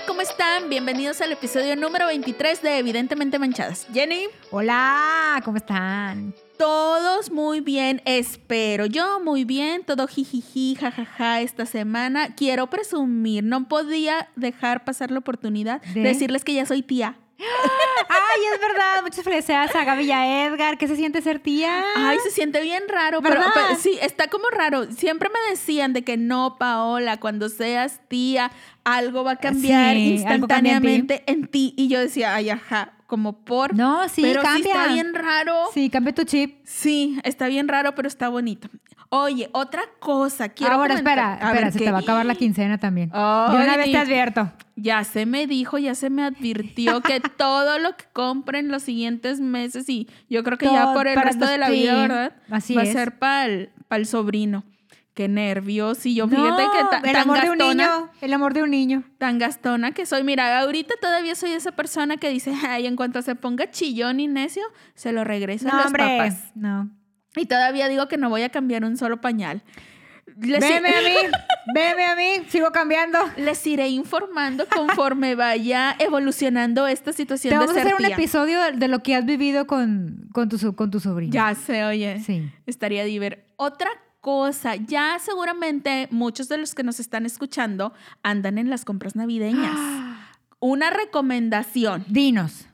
Hola, ¿cómo están? Bienvenidos al episodio número 23 de Evidentemente Manchadas. Jenny. Hola, ¿cómo están? Todos muy bien, espero. Yo muy bien, todo jijiji, jajaja esta semana. Quiero presumir, no podía dejar pasar la oportunidad de, ¿De? decirles que ya soy tía. Ay, es verdad. Muchas felicidades a Gaby y a Edgar. ¿Qué se siente ser tía? Ay, se siente bien raro, pero, sí, está como raro. Siempre me decían de que no, Paola, cuando seas tía, algo va a cambiar Sí, instantáneamente en ti. Y yo decía, ay, ajá, como por. No, sí, pero sí cambia. está bien raro. Sí, cambia tu chip. Sí, está bien raro, pero está bonito. Oye, otra cosa, quiero Ahora, comentar- espera, A espera, ver, se te va a acabar la quincena también. Ay. De una vez te advierto. Ya se me dijo, ya se me advirtió que todo lo que compren los siguientes meses y yo creo que ya por el resto de la vida, ¿verdad? así Va es. a ser para el, sobrino. Qué nervios. Y yo No, fíjate que ta- el tan amor de un gastona, niño. El amor de un niño. tan gastona que soy. Mira, ahorita todavía soy esa persona que dice, ay, en cuanto se ponga chillón y necio, se lo regreso a los hombre. papás. No. Y todavía digo que no voy a cambiar un solo pañal. Les, Veme a mí. Veme a mí. Sigo cambiando. les iré informando conforme vaya evolucionando esta situación Te de vamos a ser hacer un episodio de lo que has vivido con, con, tu, con tu sobrino. Ya sé, oye. Sí. Estaría diver. Otra cosa, ya seguramente muchos de los que nos están escuchando andan en las compras navideñas. Una recomendación, Dinos.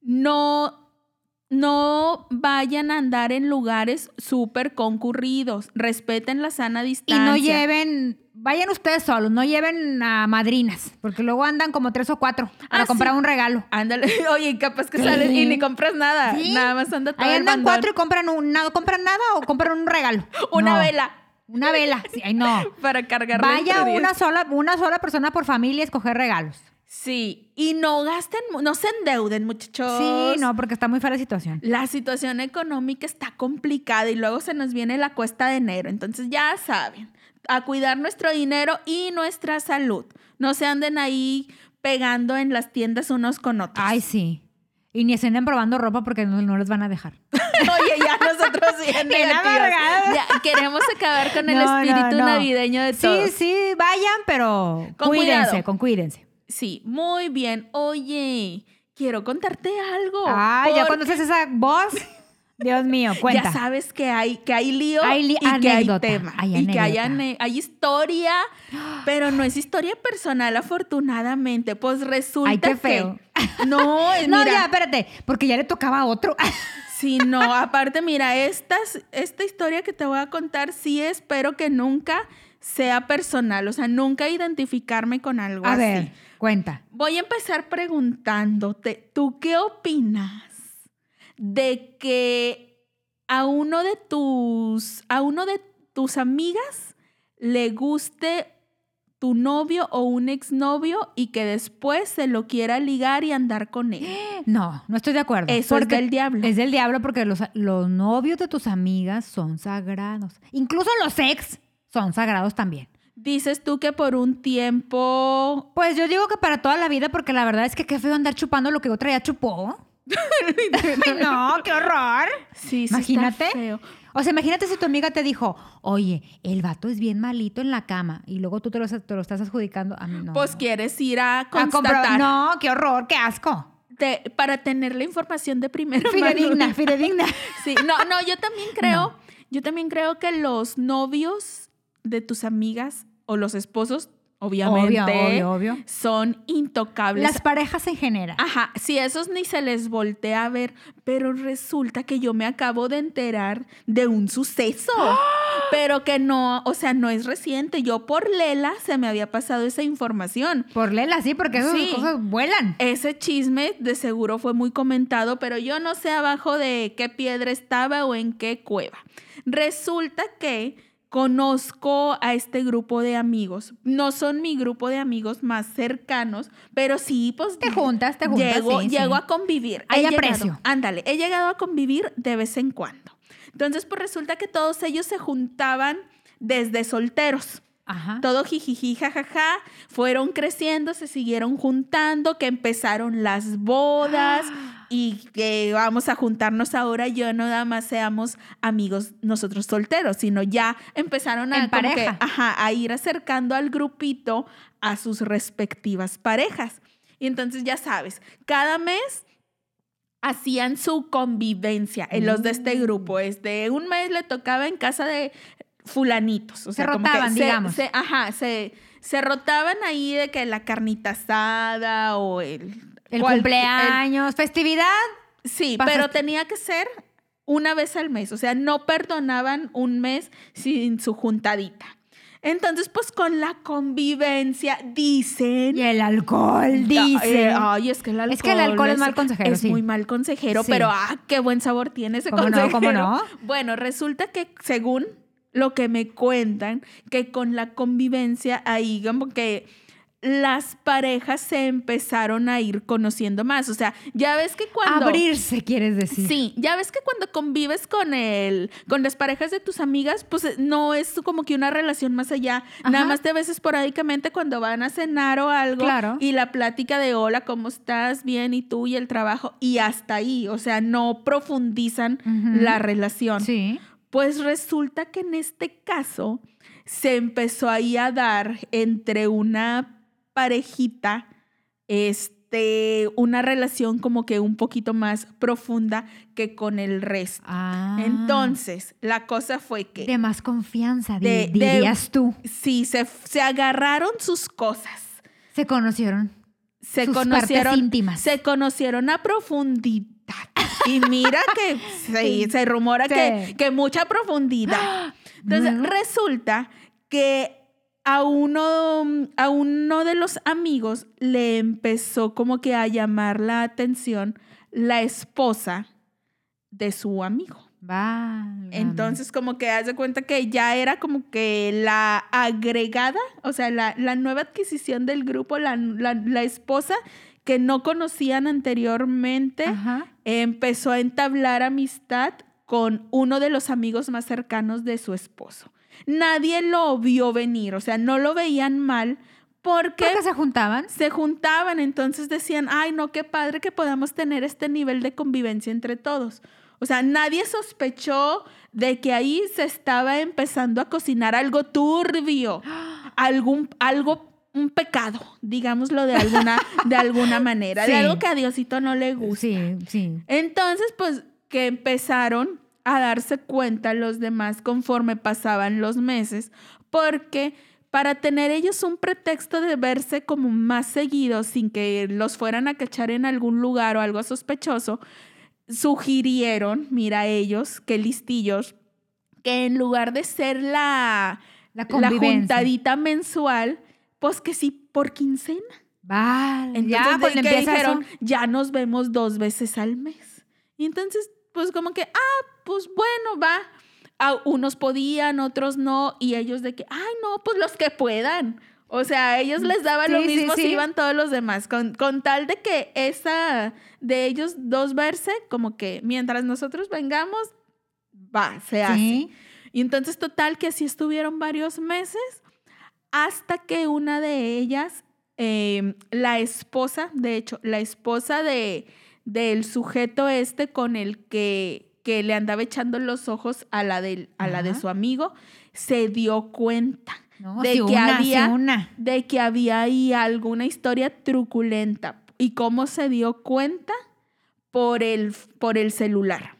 no, no vayan a andar en lugares súper concurridos. Respeten la sana Y distancia. no lleven, vayan ustedes solos, no lleven a madrinas, porque luego andan como tres o cuatro para Ah, comprar sí. un regalo. Ándale, oye, capaz que Sí. sales y ni compras nada. Sí. Nada más anda todo Ahí el andan bandón. cuatro y compran un, no compran nada o compran un regalo. Una No. vela Una vela. Sí, ay, no. para cargar Vaya una sola, una sola persona por familia a escoger regalos. Sí, y no gasten, no se endeuden, muchachos. Sí, no, porque está muy fea la situación. La situación económica está complicada y luego se nos viene la cuesta de enero. Entonces ya saben, a cuidar nuestro dinero y nuestra salud. No se anden ahí pegando en las tiendas unos con otros. Ay, sí. Y ni se anden probando ropa porque no, no les van a dejar. Oye, ya nosotros bien. Ya queremos acabar con el No, espíritu no. navideño de Sí, todos. sí, vayan, pero Con cuídense, cuidado. con cuídense. Sí, muy bien. Oye, quiero contarte algo. Ah, ya Por- cuando haces esa voz, Dios mío, cuenta. Ya sabes que hay, que hay lío Hay li- y que hay tema. hay y que hay, hay historia, pero no es historia personal, afortunadamente. Pues resulta Ay, qué que- feo. No, eh, No, mira, ya, espérate, porque ya le tocaba a otro. Sí, no, aparte, mira, estas, esta historia que te voy a contar, sí espero que nunca sea personal, o sea, nunca identificarme con algo A así. ver, cuenta. Voy a empezar preguntándote, ¿tú qué opinas de que a uno de tus, a uno de tus amigas le guste tu novio o un exnovio y que después se lo quiera ligar y andar con él? No, no estoy de acuerdo. Eso es Porque del diablo. Es del diablo porque los, los novios de tus amigas son sagrados. Incluso los ex son sagrados también. Dices tú que por un tiempo Pues yo digo que para toda la vida, porque la verdad es que qué feo andar chupando lo que otra ya chupó. Ay, no, qué horror. Sí, sí Imagínate. está feo. O sea, imagínate si tu amiga te dijo, oye, el vato es bien malito en la cama y luego tú te lo, te lo estás adjudicando a mí. No. Pues quieres ir a A constatar No, qué horror, qué asco. de- para tener la información de primera Fidedigna, mano. fidedigna. Sí, no, no, yo también creo, yo también creo que los novios de tus amigas o los esposos, obviamente, Obvio, obvio, obvio. son intocables. Las parejas en general. Ajá, si esos ni se les voltea a ver, pero resulta que yo me acabo de enterar de un suceso, pero que no, o sea, no es reciente. Yo por Lela se me había pasado esa información. Por Lela, sí, porque esas Sí. cosas vuelan. Ese chisme de seguro fue muy comentado, pero yo no sé abajo de qué piedra estaba o en qué cueva. Resulta que conozco a este grupo de amigos. No son mi grupo de amigos más cercanos, pero sí, pues... Te juntas, te juntas, Llego, sí, llego sí. a convivir. Hay aprecio. ándale, he llegado a convivir de vez en cuando. Entonces, pues resulta que todos ellos se juntaban desde solteros. Ajá. Todo jijiji, jajaja. Fueron creciendo, se siguieron juntando, que empezaron las bodas. Y que vamos a juntarnos ahora, yo no nada más seamos amigos nosotros solteros, sino ya empezaron a, En como que, pareja. ajá, a ir acercando al grupito a sus respectivas parejas. Y entonces ya sabes, cada mes hacían su convivencia en los de este Mm. grupo. Este, un mes le tocaba en casa de fulanitos. O Se sea, como que rotaban, se- digamos. se- ajá, se, se rotaban ahí de que la carnita asada o el... El cual- cumpleaños, festividad. sí, pero festi- tenía que ser una vez al mes. O sea, no perdonaban un mes sin su juntadita. Entonces, pues con la convivencia, dicen... Y el alcohol, Eh, dice. ay, es que el alcohol. Es que el alcohol es mal consejero, Es sí. muy mal consejero, Sí. pero ah, qué buen sabor tiene ese ¿Cómo no? consejero. ¿Cómo no? Bueno, resulta que según lo que me cuentan, que con la convivencia ahí como que las parejas se empezaron a ir conociendo más. O sea, ya ves que cuando... Abrirse, quieres decir. Sí, ya ves que cuando convives con el, con las parejas de tus amigas, pues eh, no es como que una relación más allá. Nada más te ves esporádicamente cuando van a cenar o algo. Claro. Y la plática de hola, ¿cómo estás? Bien, y tú y el trabajo. Y hasta ahí. O sea, no profundizan la relación. Sí. Pues resulta que en este caso se empezó ahí a dar entre una parejita, este, una relación como que un poquito más profunda que con el resto. Ah. Entonces, la cosa fue que De más confianza, De- de- dirías tú. sí, se, se agarraron sus cosas. Se conocieron. Se Sus conocieron partes íntimas. Se conocieron a profundidad. Y mira que se, se rumora Sí. que, que mucha profundidad. Entonces, resulta que a uno, a uno de los amigos le empezó como que a llamar la atención la esposa de su amigo. Válgame. Entonces, como que haz de cuenta que ya era como que la agregada, o sea, la, la nueva adquisición del grupo, la, la- la esposa que no conocían anteriormente, Ajá. empezó a entablar amistad con uno de los amigos más cercanos de su esposo. Nadie lo vio venir, o sea, no lo veían mal porque ¿Por qué se juntaban? se juntaban, entonces decían, ay, no, qué padre que podamos tener este nivel de convivencia entre todos. O sea, nadie sospechó de que ahí se estaba empezando a cocinar algo turbio, algún, algo, un pecado, digámoslo de alguna, de alguna manera, de algo que a Diosito no le gusta. Sí, sí. Entonces, pues que empezaron a darse cuenta los demás conforme pasaban los meses, porque para tener ellos un pretexto de verse como más seguidos sin que los fueran a cachar en algún lugar o algo sospechoso, sugirieron, mira ellos, qué listillos, que en lugar de ser la, La la juntadita mensual, pues que sí por quincena. Vale. Entonces ya, pues dijeron, eso. ya nos vemos dos veces al mes. Y entonces, pues como que, ah, pues bueno, va. Ah, unos podían, otros no, y ellos de que, ay, no, pues los que puedan. O sea, a ellos les daba lo Sí, sí, mismo si iban todos los demás, con, con tal de que esa, de ellos dos verse, como que mientras nosotros vengamos, va, se hace. Y entonces, total, que así estuvieron varios meses hasta que una de ellas, eh, la esposa, de hecho, la esposa de, del sujeto este con el que, que le andaba echando los ojos a la, del, a la de su amigo, se dio cuenta No, de que una, había una. de que había ahí alguna historia truculenta. ¿Y cómo se dio cuenta? Por el, por el celular.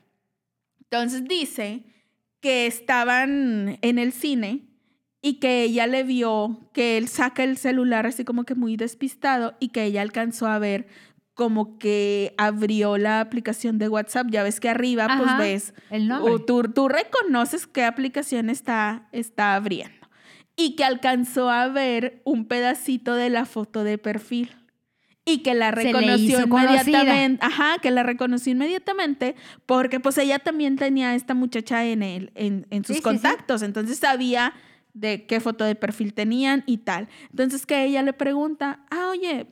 Entonces dice que estaban en el cine y que ella le vio que él saca el celular así como que muy despistado y que ella alcanzó a ver como que abrió la aplicación de WhatsApp. Ya ves que arriba pues ves El nombre. o tú, tú reconoces qué aplicación está, está abriendo. Y que alcanzó a ver un pedacito de la foto de perfil. Y que la reconoció conocida. inmediatamente. Ajá, que la reconoció inmediatamente porque pues ella también tenía a esta muchacha en, el, en, en sus Sí, sí, sí. contactos. Entonces sabía de qué foto de perfil tenían y tal. Entonces que ella le pregunta, ah, oye,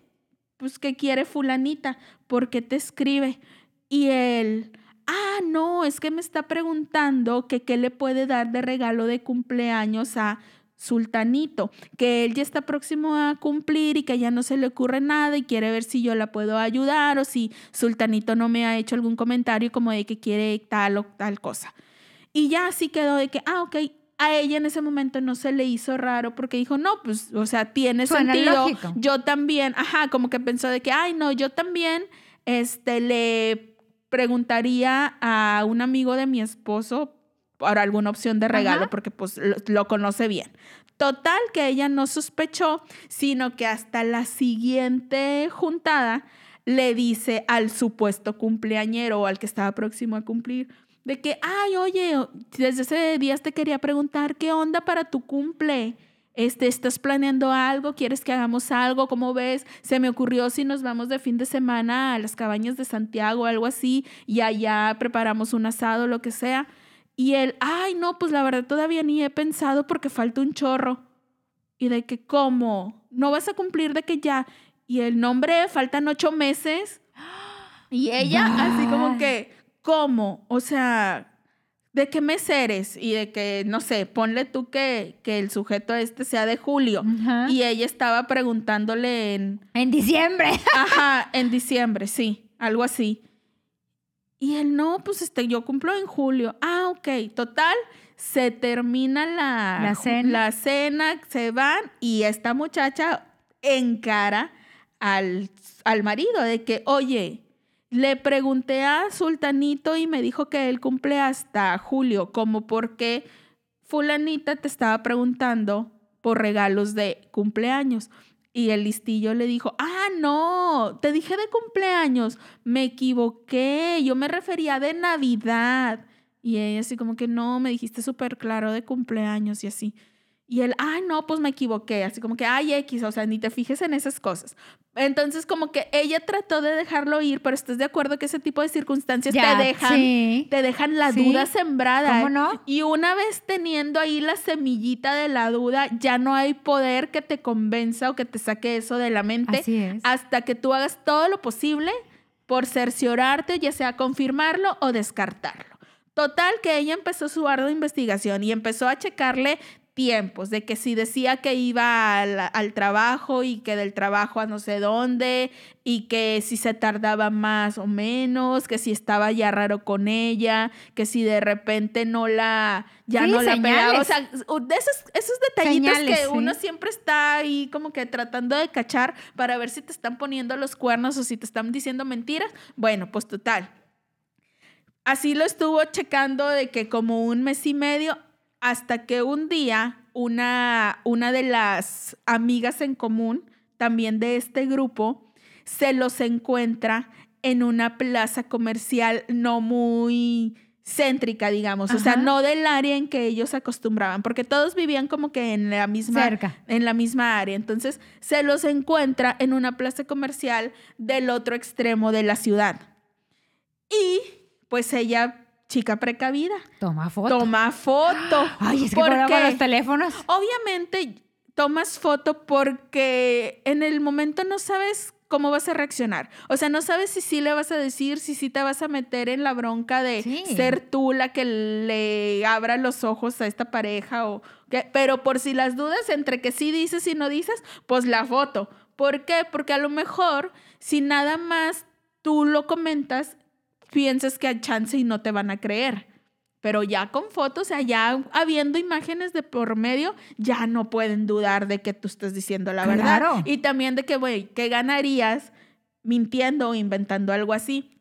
pues ¿qué quiere fulanita? ¿Por qué te escribe? Y él, ah, no, es que me está preguntando que qué le puede dar de regalo de cumpleaños a Sultanito, que él ya está próximo a cumplir y que ya no se le ocurre nada y quiere ver si yo la puedo ayudar o si Sultanito no me ha hecho algún comentario como de que quiere tal o tal cosa. Y ya así quedó de que, ah, ok, a ella en ese momento no se le hizo raro porque dijo, no, pues, o sea, tiene Suena sentido. lógico. Yo también, ajá, como que pensó de que, ay, no, yo también, este, le preguntaría a un amigo de mi esposo por alguna opción de regalo Ajá. porque pues lo, lo conoce bien. Total que ella no sospechó, sino que hasta la siguiente juntada le dice al supuesto cumpleañero o al que estaba próximo a cumplir de que, ay, oye, desde ese día te quería preguntar qué onda para tu cumple. Este, ¿Estás planeando algo? ¿Quieres que hagamos algo? ¿Cómo ves? Se me ocurrió si nos vamos de fin de semana a las cabañas de Santiago o algo así y allá preparamos un asado, lo que sea. Y él, ay, no, pues la verdad todavía ni he pensado porque falta un chorro. Y de que, ¿cómo? ¿No vas a cumplir de que ya? Y el nombre, faltan ocho meses. Y ella, así como que, ¿cómo? O sea, ¿de qué mes eres? Y de que, no sé, ponle tú que, que el sujeto este sea de julio. Ajá. Y ella estaba preguntándole en, En diciembre. Ajá, en diciembre, sí, algo así. Y él, no, pues este, yo cumplo en julio. Ah, ok, total, se termina la, La cena. la cena, se van y esta muchacha encara al, al marido de que, oye, le pregunté a Sultanito y me dijo que él cumple hasta julio, como porque fulanita te estaba preguntando por regalos de cumpleaños. Y el listillo le dijo, ah, no, te dije de cumpleaños, me equivoqué, yo me refería de Navidad. Y ella así como que no, me dijiste súper claro de cumpleaños y así. Y él, ay, no, pues me equivoqué, así como que, ay, X, o sea, ni te fijes en esas cosas. Entonces, como que ella trató de dejarlo ir, pero estás de acuerdo que ese tipo de circunstancias Ya, te dejan, sí. te dejan la Sí. duda sembrada. ¿Cómo no? Y una vez teniendo ahí la semillita de la duda, ya no hay poder que te convenza o que te saque eso de la mente Así es. hasta que tú hagas todo lo posible por cerciorarte, ya sea confirmarlo o descartarlo. Total que ella empezó su ardua investigación y empezó a checarle tiempos, de que si decía que iba al, al trabajo y que del trabajo a no sé dónde, y que si se tardaba más o menos, que si estaba ya raro con ella, que si de repente no la, ya Sí, no la pegaba. O sea, de esos, esos detallitos Señales, que sí. uno siempre está ahí como que tratando de cachar para ver si te están poniendo los cuernos o si te están diciendo mentiras. Bueno, pues total. Así lo estuvo checando de que como un mes y medio hasta que un día una, una de las amigas en común, también de este grupo, se los encuentra en una plaza comercial no muy céntrica, digamos, o sea, no del área en que ellos acostumbraban, porque todos vivían como que en la misma Cerca. en la misma área. Entonces, se los encuentra en una plaza comercial del otro extremo de la ciudad. Y pues ella, chica precavida, Toma foto. toma foto. Ay, es que ¿Por por con qué? los teléfonos. Obviamente tomas foto porque en el momento no sabes cómo vas a reaccionar. O sea, no sabes si sí le vas a decir, si sí te vas a meter en la bronca de Sí. ser tú la que le abra los ojos a esta pareja o qué. Pero por si las dudas entre que sí dices y no dices, pues la foto. ¿Por qué? Porque a lo mejor si nada más tú lo comentas, piensas que hay chance y no te van a creer. Pero ya con fotos, o sea, ya habiendo imágenes de por medio, ya no pueden dudar de que tú estás diciendo la verdad. Y también de que, güey, ¿qué ganarías mintiendo o inventando algo así?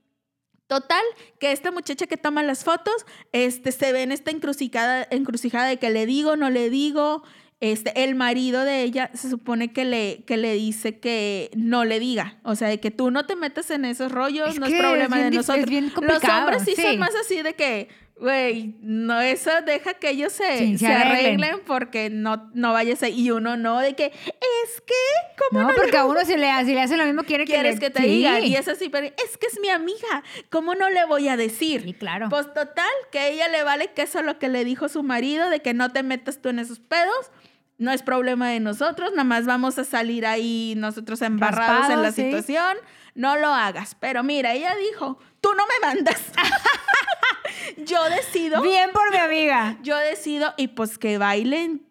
Total, que esta muchacha que toma las fotos, este, se ve en esta encrucijada, encrucijada de que le digo, no le digo. Este, el marido de ella se supone que le, que le dice que no le diga. O sea, de que tú no te metas en esos rollos, Es no que es problema de nosotros. Los hombres sí, sí. son más así de que, güey, no, eso deja que ellos se, Sí, se se arreglen. arreglen porque no, no vayas a... Y uno no, de que, es que, ¿cómo No, no, le porque a uno si le, si le hace lo mismo quiere que quieres le- que te Sí. diga? Y es así, pero es que es mi amiga, ¿cómo no le voy a decir? Sí, claro. Pues total, que a ella le vale que eso es lo que le dijo su marido, de que no te metas tú en esos pedos. No es problema de nosotros, nada más vamos a salir ahí nosotros embarrados en la sí. situación. No lo hagas. Pero mira, ella dijo, tú no me mandas. yo decido, Bien por mi amiga. yo decido y pues que bailen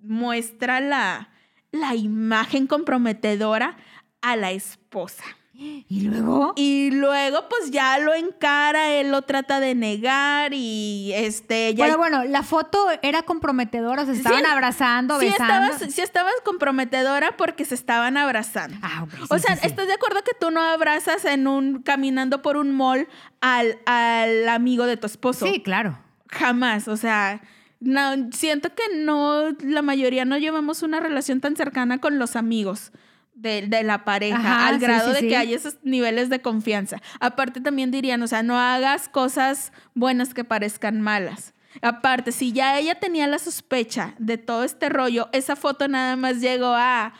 muestra la, la imagen comprometedora a la esposa. ¿Y luego? Y luego, pues ya lo encara, él lo trata de negar y este. Ya Bueno, bueno, la foto era comprometedora, se estaban Sí, abrazando, sí besando. estabas, sí estabas comprometedora porque se estaban abrazando. Ah, sí, o sea. ¿estás de acuerdo que tú no abrazas en un caminando por un mall al, al amigo de tu esposo? Sí, claro. Jamás, o sea, no, siento que no, la mayoría no llevamos una relación tan cercana con los amigos de, de la pareja, Ajá, al sí, grado sí, de sí. que hay esos niveles de confianza. Aparte también dirían, o sea, no hagas cosas buenas que parezcan malas. Aparte, si ya ella tenía la sospecha de todo este rollo, esa foto nada más llegó a,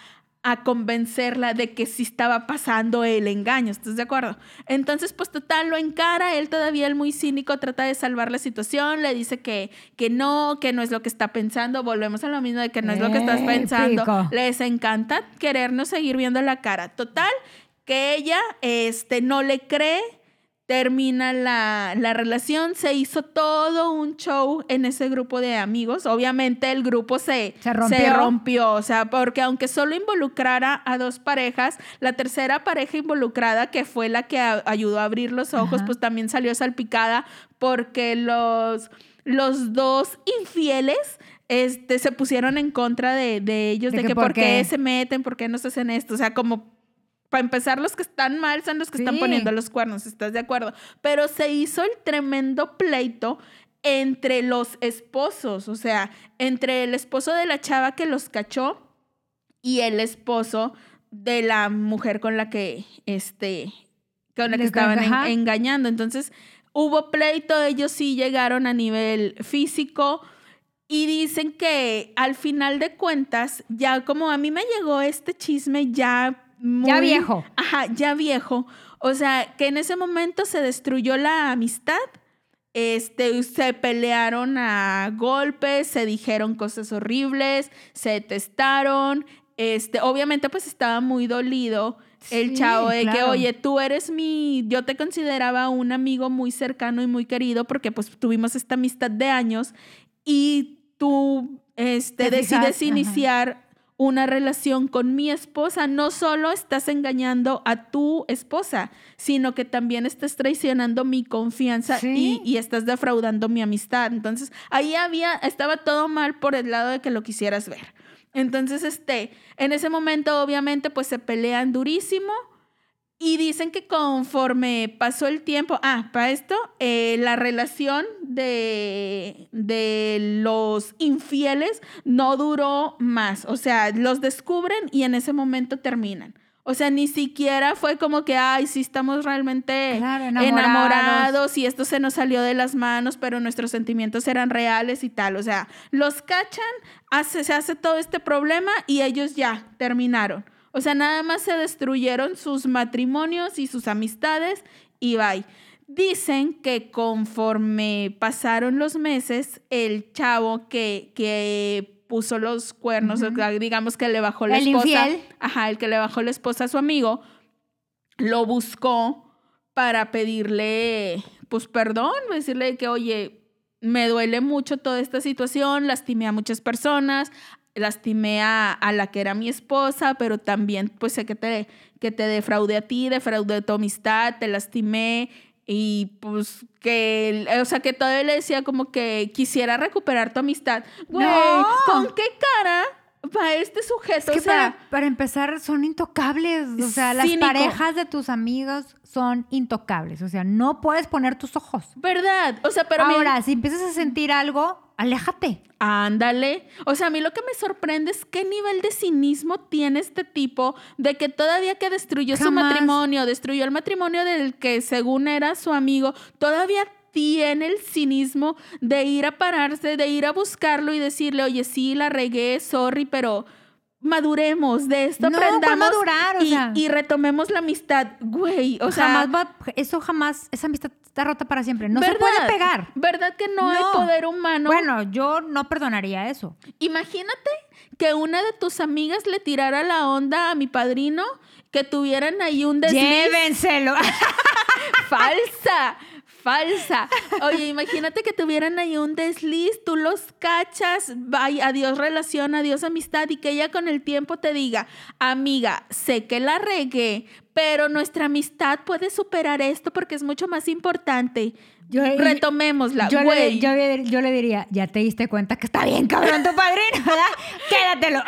a convencerla de que sí estaba pasando el engaño, ¿estás de acuerdo? Entonces, pues total, lo encara, él todavía, el muy cínico, trata de salvar la situación, le dice que, que no, que no es lo que está pensando, volvemos a lo mismo de que no es lo que estás pensando, Épico. les encanta querernos seguir viendo la cara, total, que ella este, no le cree, termina la, la relación, se hizo todo un show en ese grupo de amigos. Obviamente el grupo se, Se rompió. rompió, o sea, porque aunque solo involucrara a dos parejas, la tercera pareja involucrada, que fue la que a- ayudó a abrir los ojos, Ajá. pues también salió salpicada porque los, los dos infieles... Este, se pusieron en contra de, de ellos, ¿De de, que que por por qué qué? se meten, por qué no se hacen esto. O sea, como para empezar, los que están mal son los que están poniendo los cuernos, ¿estás de acuerdo? Pero se hizo el tremendo pleito entre los esposos, o sea, entre el esposo de la chava que los cachó y el esposo de la mujer con la que, este, con la que estaban en- engañando. Entonces, hubo pleito, ellos sí llegaron a nivel físico. Y dicen que al final de cuentas, ya como a mí me llegó este chisme ya muy... Ya viejo. Ajá, ya viejo. O sea, que en ese momento se destruyó la amistad. Este, se pelearon a golpes, se dijeron cosas horribles, se testaron. Este, obviamente, pues estaba muy dolido el Sí, chavo de que, oye, tú eres mi, yo te consideraba un amigo muy cercano y muy querido porque pues tuvimos esta amistad de años y tú, este, Te decides ajá. iniciar una relación con mi esposa, no solo estás engañando a tu esposa, sino que también estás traicionando mi confianza Sí. y, y estás defraudando mi amistad. Entonces, ahí había, estaba todo mal por el lado de que lo quisieras ver. Entonces, este, en ese momento, obviamente, pues se pelean durísimo. Y dicen que conforme pasó el tiempo, ah, para esto, eh, la relación de, de los infieles no duró más. O sea, los descubren y en ese momento terminan. O sea, ni siquiera fue como que, ay, sí estamos realmente Claro, enamorados. enamorados. y esto se nos salió de las manos, pero nuestros sentimientos eran reales y tal. O sea, los cachan, hace, se hace todo este problema y ellos ya terminaron. O sea, nada más se destruyeron sus matrimonios y sus amistades y bye. Dicen que conforme pasaron los meses, el chavo que, que puso los cuernos, digamos que le bajó la El esposa. infiel. Ajá, el que le bajó la esposa a su amigo, lo buscó para pedirle, pues perdón, decirle que, oye, me duele mucho toda esta situación, lastimé a muchas personas, lastimé a, a la que era mi esposa, pero también pues sé que te, que te defraudé a ti, defraudé tu amistad, te lastimé y pues que, o sea, que todavía le decía como que quisiera recuperar tu amistad. Güey, ¡No! ¿con qué cara va este sujeto? Es que o sea, para, para empezar son intocables. O sea, las parejas de tus amigos son intocables. O sea, no puedes poner tus ojos. ¿verdad? O sea, pero mí- Ahora, si empiezas a sentir algo, aléjate. Ándale. O sea, a mí lo que me sorprende es qué nivel de cinismo tiene este tipo de que todavía que destruyó su matrimonio, destruyó el matrimonio del que según era su amigo, todavía tiene el cinismo de ir a pararse, de ir a buscarlo y decirle, oye, sí, la regué, sorry, pero maduremos, de esto No, ¿cuál aprendamos madurar? O y, sea. y retomemos la amistad. Güey, o sea... jamás va, eso jamás, esa amistad está rota para siempre. No se puede pegar. ¿Verdad que no, hay No. poder humano? Bueno, yo no perdonaría eso. Imagínate que una de tus amigas le tirara la onda a mi padrino, que tuvieran ahí un desliz. Llévenselo. Falsa, Falsa. Oye, imagínate que tuvieran ahí un desliz, tú los cachas, vaya, adiós relación, adiós amistad, y que ella con el tiempo te diga, amiga, sé que la regué, pero nuestra amistad puede superar esto porque es mucho más importante. Yo- Retomémosla, Yo le, yo, le- yo le diría, ya te diste cuenta que está bien cabrón tu padrino, ¿verdad? Quédatelo.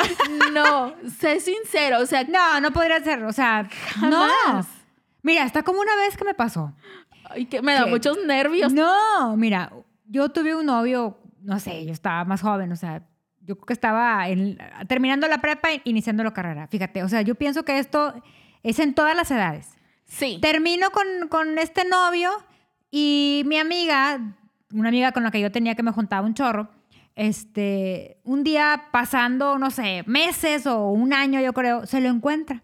No, sé sincero, o sea, No, no podría ser, o sea, no. Mira, está como una vez que me pasó. Ay, que me da ¿Qué? muchos nervios. No, mira, yo tuve un novio, no sé, yo estaba más joven, o sea, yo creo que estaba en- terminando la prepa e iniciando la carrera. Fíjate, o sea, yo pienso que esto es en todas las edades. Sí. Termino con, con este novio y mi amiga, una amiga con la que yo tenía que me juntaba un chorro, este, un día pasando, no sé, meses o un año, yo creo, se lo encuentra.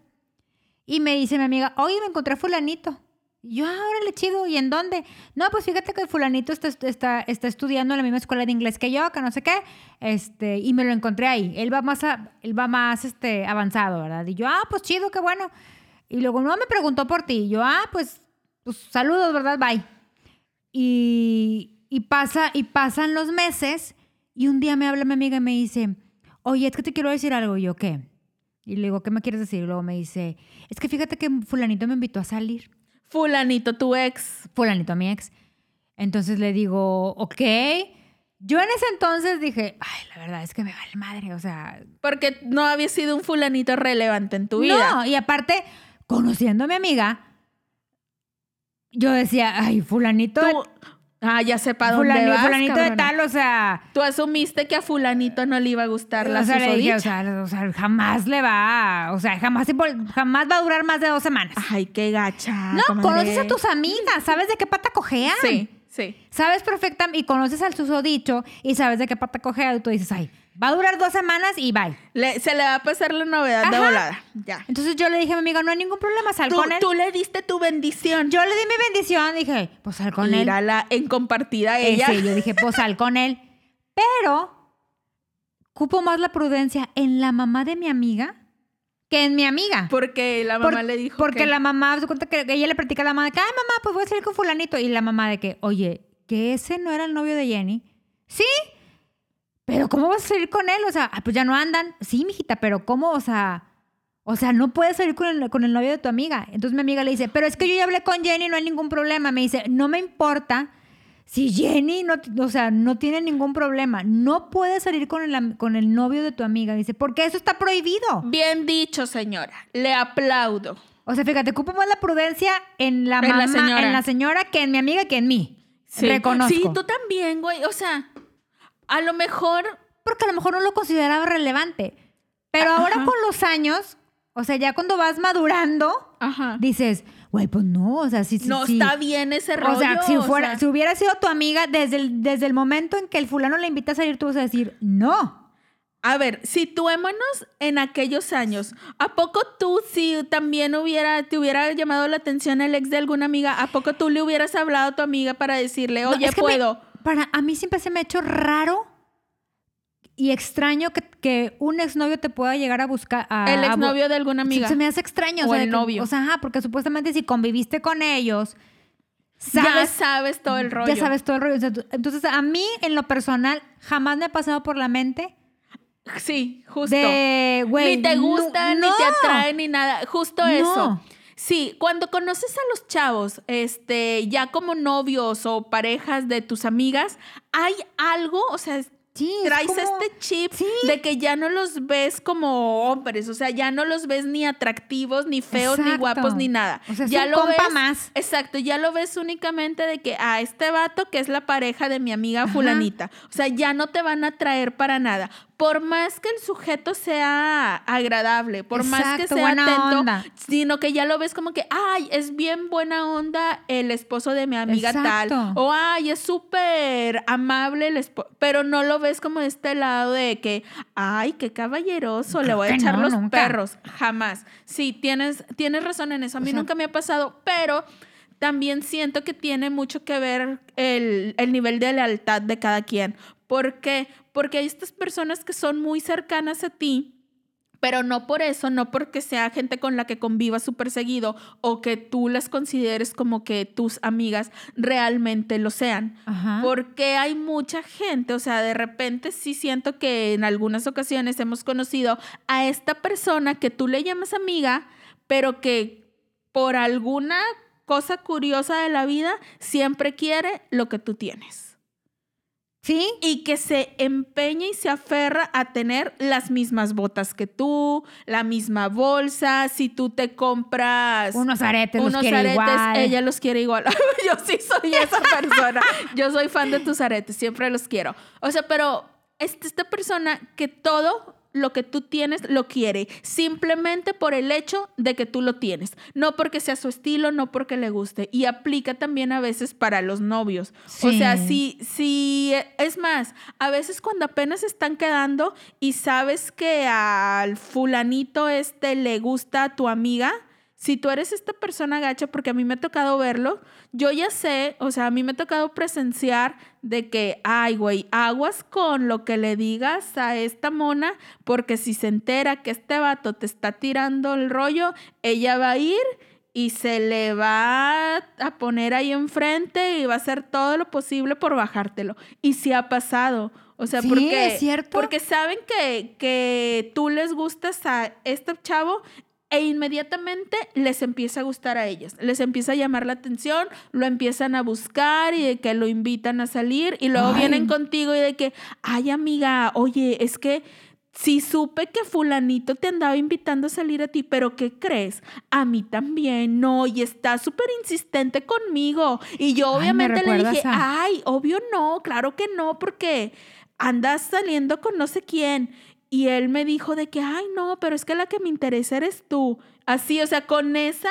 Y me dice mi amiga, oye, me encontré a fulanito. Yo, ah, órale, chido, ¿y en dónde? No, pues fíjate que fulanito está, está, está estudiando en la misma escuela de inglés que yo, que no sé qué, este, y me lo encontré ahí. Él va más, a- él va más este, avanzado, ¿verdad? Y yo, ah, pues chido, qué bueno. Y luego, no, me preguntó por ti. Y yo, ah, pues, pues saludos, ¿verdad? Bye. Y, y, pasa, y pasan los meses y un día me habla mi amiga y me dice, oye, es que te quiero decir algo. Y yo, ¿qué? Y le digo, ¿qué me quieres decir? Y luego me dice, es que fíjate que fulanito me invitó a salir. Fulanito, tu ex. Fulanito, mi ex. Entonces le digo, ok. Yo en ese entonces dije, ay, la verdad es que me vale madre, o sea... Porque no había sido un fulanito relevante en tu vida. No, y aparte, conociendo a mi amiga, yo decía, ay, fulanito, Tú, ah, ya sé para dónde fulani- vas, fulanito de tal, o sea... Tú asumiste que a fulanito no le iba a gustar la o sea, le dije, o sea, o sea, jamás le va, o sea, jamás, jamás va a durar más de dos semanas. Ay, qué gacha. no, comadre. conoces a tus amigas, sabes de qué pata cojean. Sí, sí. Sabes perfectamente, y conoces al susodicho y sabes de qué pata cojean, y tú dices, ay, va a durar dos semanas y bye. Le- se le va a pasar la novedad de Ajá. volada. Ya. Entonces yo le dije a mi amiga, no hay ningún problema, sal Tú, con él. tú le diste tu bendición. Yo le di mi bendición, dije, pues sal con él. Mírala en compartida Eh, ella. sí, yo dije, pues sal con él. Pero cupo más la prudencia en la mamá de mi amiga que en mi amiga. Porque la mamá Por- le dijo Porque que- la mamá, se cuenta que ella le platica a la mamá de que, ay, mamá, pues voy a salir con fulanito. Y la mamá de que, oye, que ese no era el novio de Jenny. Sí, pero ¿cómo vas a salir con él? O sea, ah, pues ya no andan. Sí, mijita, pero ¿cómo? O sea, o sea, no puedes salir con el, con el novio de tu amiga. Entonces mi amiga le dice, pero es que yo ya hablé con Jenny, no hay ningún problema. Me dice, no me importa si Jenny no, o sea, no tiene ningún problema. No puedes salir con el, con el novio de tu amiga. Dice, porque eso está prohibido. Bien dicho, señora. Le aplaudo. O sea, fíjate, ocupo más la prudencia en la En la mamá, señora. en la señora que en mi amiga que en mí. Sí. Reconozco. Sí, tú también, güey. O sea, a lo mejor Porque a lo mejor no lo consideraba relevante. Pero ahora Ajá. con los años, o sea, ya cuando vas madurando, Ajá. dices, güey, pues no, o sea, sí, sí, no sí. está bien ese rollo. O sea, si, o fuera, sea, si hubiera sido tu amiga desde el, desde el momento en que el fulano le invita a salir, tú vas a decir, no. A ver, situémonos en aquellos años. ¿A poco tú, si también hubiera, te hubiera llamado la atención el ex de alguna amiga, ¿a poco tú le hubieras hablado a tu amiga para decirle, No, oye, es que me- puedo? Para, a mí siempre se me ha hecho raro y extraño que, que un exnovio te pueda llegar a buscar. A, el a exnovio de alguna amiga. Se me hace extraño. O sea, el que- novio. O sea, ajá, porque supuestamente si conviviste con ellos, ya sabes, sabes todo el rollo. ya sabes todo el rollo. O sea, tú- entonces, a mí, en lo personal, jamás me ha pasado por la mente Sí, justo. de, güey. ni te no- gusta, ni te no. atrae, ni nada. Justo No. eso. Sí, cuando conoces a los chavos, este, ya como novios o parejas de tus amigas, hay algo, o sea, Sí, es traes como- este chip Sí. de que ya no los ves como hombres, o sea, ya no los ves ni atractivos, ni feos, ni guapos, ni nada. O sea, es ya un lo compa ves, más. Exacto, ya lo ves únicamente de que a este vato que es la pareja de mi amiga Ajá. fulanita. O sea, ya no te van a traer para nada. Por más que el sujeto sea agradable, por más que sea buena atento, onda. sino que ya lo ves como que, ay, es bien buena onda el esposo de mi amiga Exacto. tal. O ay, es súper amable el esposo. Pero no lo ves como de este lado de que, ay, qué caballeroso, le voy a echar no, los nunca. perros. Jamás. Sí, tienes, tienes razón en eso. A mí O sea- nunca me ha pasado, pero también siento que tiene mucho que ver el, el nivel de lealtad de cada quien. ¿Por qué? Porque hay estas personas que son muy cercanas a ti, Pero no por eso, no porque sea gente con la que convivas súper seguido o que tú las consideres como que tus amigas realmente lo sean. Ajá. Porque hay mucha gente, o sea, de repente sí siento que en algunas ocasiones hemos conocido a esta persona que tú le llamas amiga, pero que por alguna cosa curiosa de la vida siempre quiere lo que tú tienes. ¿Sí? Y que se empeña y se aferra a tener las mismas botas que tú, la misma bolsa. Si tú te compras Unos aretes, los unos quiere aretes, igual. ella los quiere igual. Yo sí soy esa persona. Yo soy fan de tus aretes, siempre los quiero. O sea, pero es esta persona que todo lo que tú tienes lo quiere, simplemente por el hecho de que tú lo tienes, no porque sea su estilo, no porque le guste. Y aplica también a veces para los novios. O Sí. sea, si, si, es más, a veces cuando apenas están quedando y sabes que al fulanito este le gusta a tu amiga, si tú eres esta persona gacha, porque a mí me ha tocado verlo, yo ya sé, o sea, a mí me ha tocado presenciar de que, ay, güey, aguas con lo que le digas a esta mona, porque si se entera que este vato te está tirando el rollo, ella va a ir y se le va a poner ahí enfrente y va a hacer todo lo posible por bajártelo. Y sí ha pasado. O sea, Sí, porque, es cierto. porque saben que, que tú les gustas a este chavo e inmediatamente les empieza a gustar a ellas, les empieza a llamar la atención, lo empiezan a buscar y de que lo invitan a salir y luego Ay. vienen contigo y de que, ay amiga, oye, es que sí supe que fulanito te andaba invitando a salir a ti, pero ¿qué crees? A mí también, no, y está súper insistente conmigo. Y yo Ay, obviamente le dije, a- ay, obvio no, claro que no, porque andas saliendo con no sé quién. Y él me dijo de que, ay, no, pero es que la que me interesa eres tú. Así, o sea, con esa...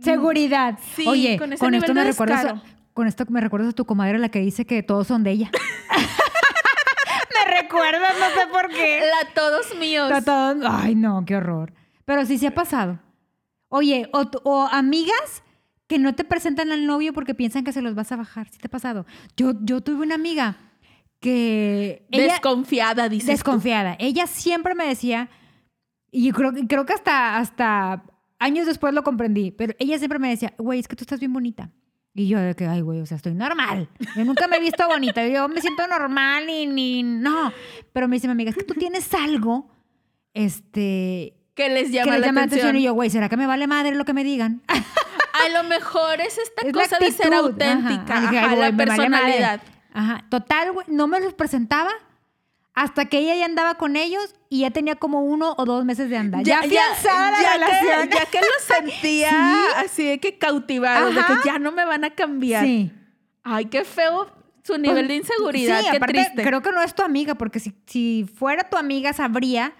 Seguridad. Sí, Oye, con con, ese esto nivel me de recuerdas a- con esto me recuerdas a tu comadre la que dice que todos son de ella. me recuerdas, no sé por qué. La todos míos. A todos- Ay, no, qué horror. Pero sí se ha pasado. Oye, o, o amigas que no te presentan al novio porque piensan que se los vas a bajar. ¿Sí te ha pasado? Yo, yo tuve una amiga que... ella- Desconfiada, dice. desconfiada. Ella siempre me decía, y yo creo, creo que hasta, hasta años después lo comprendí, pero ella siempre me decía, güey, es que tú estás bien bonita. Y yo de que, ay, güey, o sea, estoy normal. Yo nunca me he visto bonita. Yo me siento normal ni, ni, no. Pero me dice mi amiga, es que tú tienes algo, este, Que les que llama le la llama la atención. atención. Y yo, güey, ¿será que me vale madre lo que me digan? A lo mejor es esta Es cosa de ser auténtica, Ajá. Dije, ajá, "Ay, güey, la me vale madre". personalidad. Ajá. Total, güey, no me los presentaba hasta que ella ya andaba con ellos y ya tenía como uno o dos meses de andar. Ya, la ya relación. Que, ya que lo sentía Sí. así de que cautivado, de que ya no me van a cambiar. Sí. Ay, qué feo su nivel de inseguridad, Sí, qué aparte, triste. creo que no es tu amiga, porque si, si fuera tu amiga, sabría.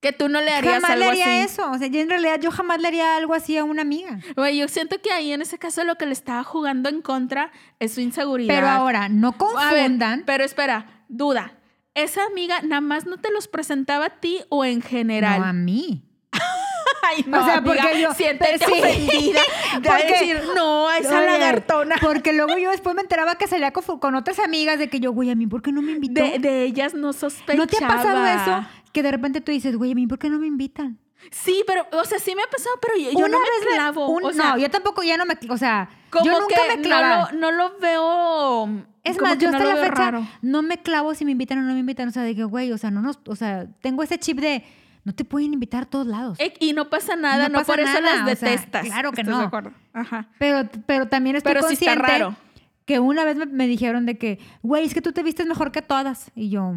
Que tú no le harías Jamás le algo haría así. eso. O sea, yo en realidad yo jamás le haría algo así a una amiga. Güey, yo siento que ahí en ese caso lo que le estaba jugando en contra es su inseguridad. Pero ahora, no A ver, confundan. pero espera, duda. ¿Esa amiga nada más no te los presentaba a ti o en general? no a mí. Ay, no, O sea, amiga, porque yo- siéntete ofendida de Porque- decir, no, a esa Oye, lagartona. Porque luego yo después me enteraba que salía con, con otras amigas de que yo, güey, a mí, ¿por qué no me invitó? De, de ellas no sospechaba. ¿No te ha pasado eso? Que de repente tú dices, güey, a mí, ¿por qué no me invitan? Sí, pero, o sea, sí me ha pasado, pero yo, yo no me clavo. un- o sea, no, yo tampoco ya no me... O sea, como yo nunca que me clavaba. No lo, no lo veo. Es más, yo hasta la fecha raro. no me clavo si me invitan o no me invitan. O sea, de que, güey, o sea, no nos, o sea, tengo ese chip de no te pueden invitar a todos lados. Y no pasa nada, No no, pasa por eso nada, las o sea, detestas. claro que ¿Estás no. de acuerdo? Ajá. Pero, pero también estoy Pero sí está consciente raro. que una vez me, me dijeron de que, güey, es que tú te vistes mejor que todas. Y yo,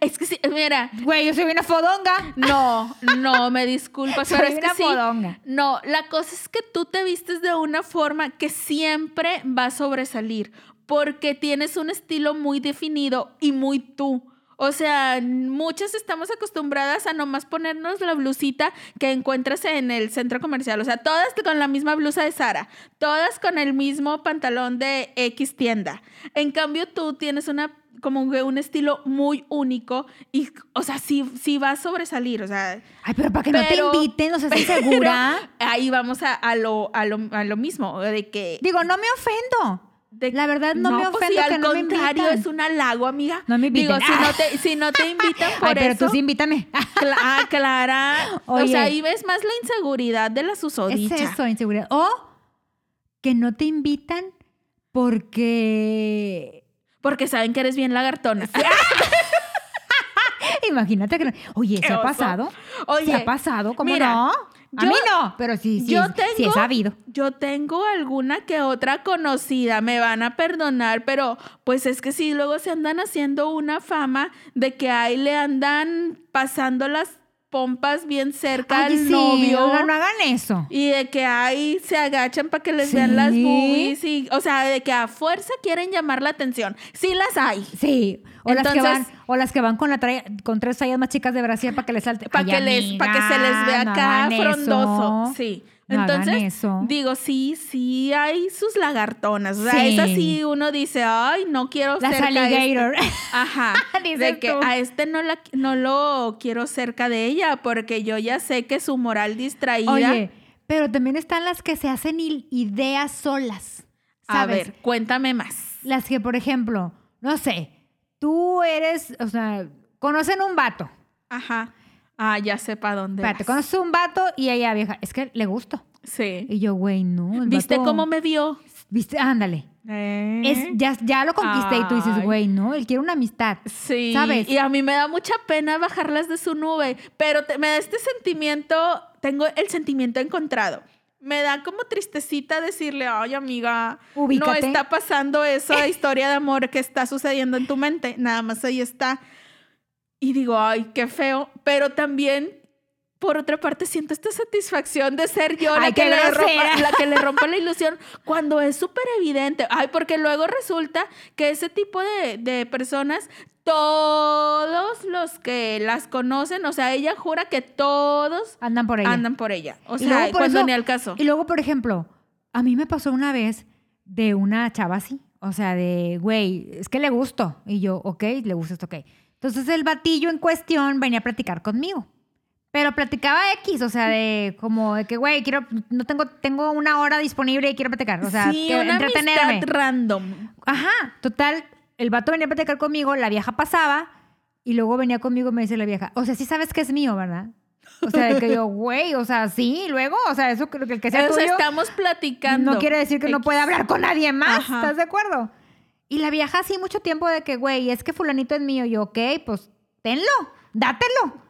Es que sí, mira, güey, yo soy una fodonga. no, no, me disculpas, pero Soy es que una sí. fodonga. No, la cosa es que tú te vistes de una forma que siempre va a sobresalir, porque tienes un estilo muy definido y muy tú. O sea, muchas estamos acostumbradas a nomás ponernos la blusita que encuentras en el centro comercial. O sea, todas con la misma blusa de Sara, todas con el mismo pantalón de X tienda. En cambio, tú tienes una como que un estilo muy único y, o sea, sí, sí va a sobresalir. O sea, Ay, pero para que Pero- no te inviten, no seas pero insegura. ahí vamos a, a lo, a, lo, a lo mismo, de que... Digo, no me ofendo. de- La verdad, no me pues ofendo sí, que al no contrario, es un halago, amiga. No me Digo, inviten. si no te, si no te invitan por Ay, pero eso. tú sí invítame. Cla- ah, Clara. O Oye. sea, ahí ves más la inseguridad de la Es susodicha. eso, inseguridad. O que no te invitan porque... Porque saben que eres bien lagartona. Imagínate que no. Oye, Qué ¿se ha oso. pasado? Oye, ¿Se ha pasado? ¿Cómo mira, no? A yo- mí no, pero sí, sí, yo sí tengo- he sabido. Yo tengo alguna que otra conocida, me van a perdonar, pero pues es que sí, luego se andan haciendo una fama de que ahí le andan pasando las pompas bien cerca Ay, al sí, novio. no hagan eso. Y de que ahí se agachan para que les vean las boobies. Y, o sea, de que a fuerza quieren llamar la atención. Sí las hay. Sí, o las que van, o las que van con la tra- con tres tallas más chicas de Brasil para que les salte. Para que, les, para que se les vea no acá frondoso. eso. Sí. No Entonces, eso. digo, sí, sí hay sus lagartonas. O sea, Sí. es así, uno dice, ay, no quiero Las cerca este". alligator. Ajá. Dices de que tú. a este no, la, no lo quiero cerca de ella porque yo ya sé que su moral distraída. Oye, pero también están las que se hacen ideas solas. a ver, cuéntame más. Las que, por ejemplo, no sé, tú eres, o sea, conocen un vato. Ajá. Ah, ya sé para dónde. Espérate, conoces un vato y ella vieja, es que le gusto. Sí. Y yo, güey, no. el ¿Viste vato- cómo me vio? ¿Viste? Ándale. Es, ya, ya lo conquisté y tú dices, Ay. güey, no, él quiere una amistad. Sí. ¿Sabes? Y a mí me da mucha pena bajarlas de su nube, pero te- me da este sentimiento, tengo el sentimiento encontrado. Me da como tristecita decirle, ay amiga, no Ubícate. está pasando esa historia de amor que está sucediendo en tu mente, nada más ahí está. Y digo, ay, qué feo, pero también... Por otra parte, siento esta satisfacción de ser yo la, Ay, que le rompa, la que le rompa la ilusión cuando es súper evidente. Ay, porque luego resulta que ese tipo de, de personas, todos los que las conocen, o sea, ella jura que todos Andan por ella. andan por ella. O sea, por cuando eso- ni al caso. Y luego, por ejemplo, a mí me pasó una vez de una chava así. O sea, de, güey, es que le gustó. Y yo, ok, le gusta esto, ok. Entonces el batillo en cuestión venía a platicar conmigo. Pero platicaba X, o sea, de como de que, güey, quiero, no tengo, tengo una hora disponible y quiero platicar. O sea, sí, que una entretenerme. random. Ajá, total, el vato venía a platicar conmigo, la vieja pasaba y luego venía conmigo y me dice la vieja, o sea, sí sabes que es mío, ¿verdad? O sea, de que yo, güey, o sea, sí, luego, o sea, eso creo que el que sea tuyo estamos platicando. no quiere decir que no X. puede hablar con nadie más, Ajá. ¿estás de acuerdo? Y la vieja así mucho tiempo de que, güey, es que fulanito es mío, y yo, ok, pues tenlo, dátelo.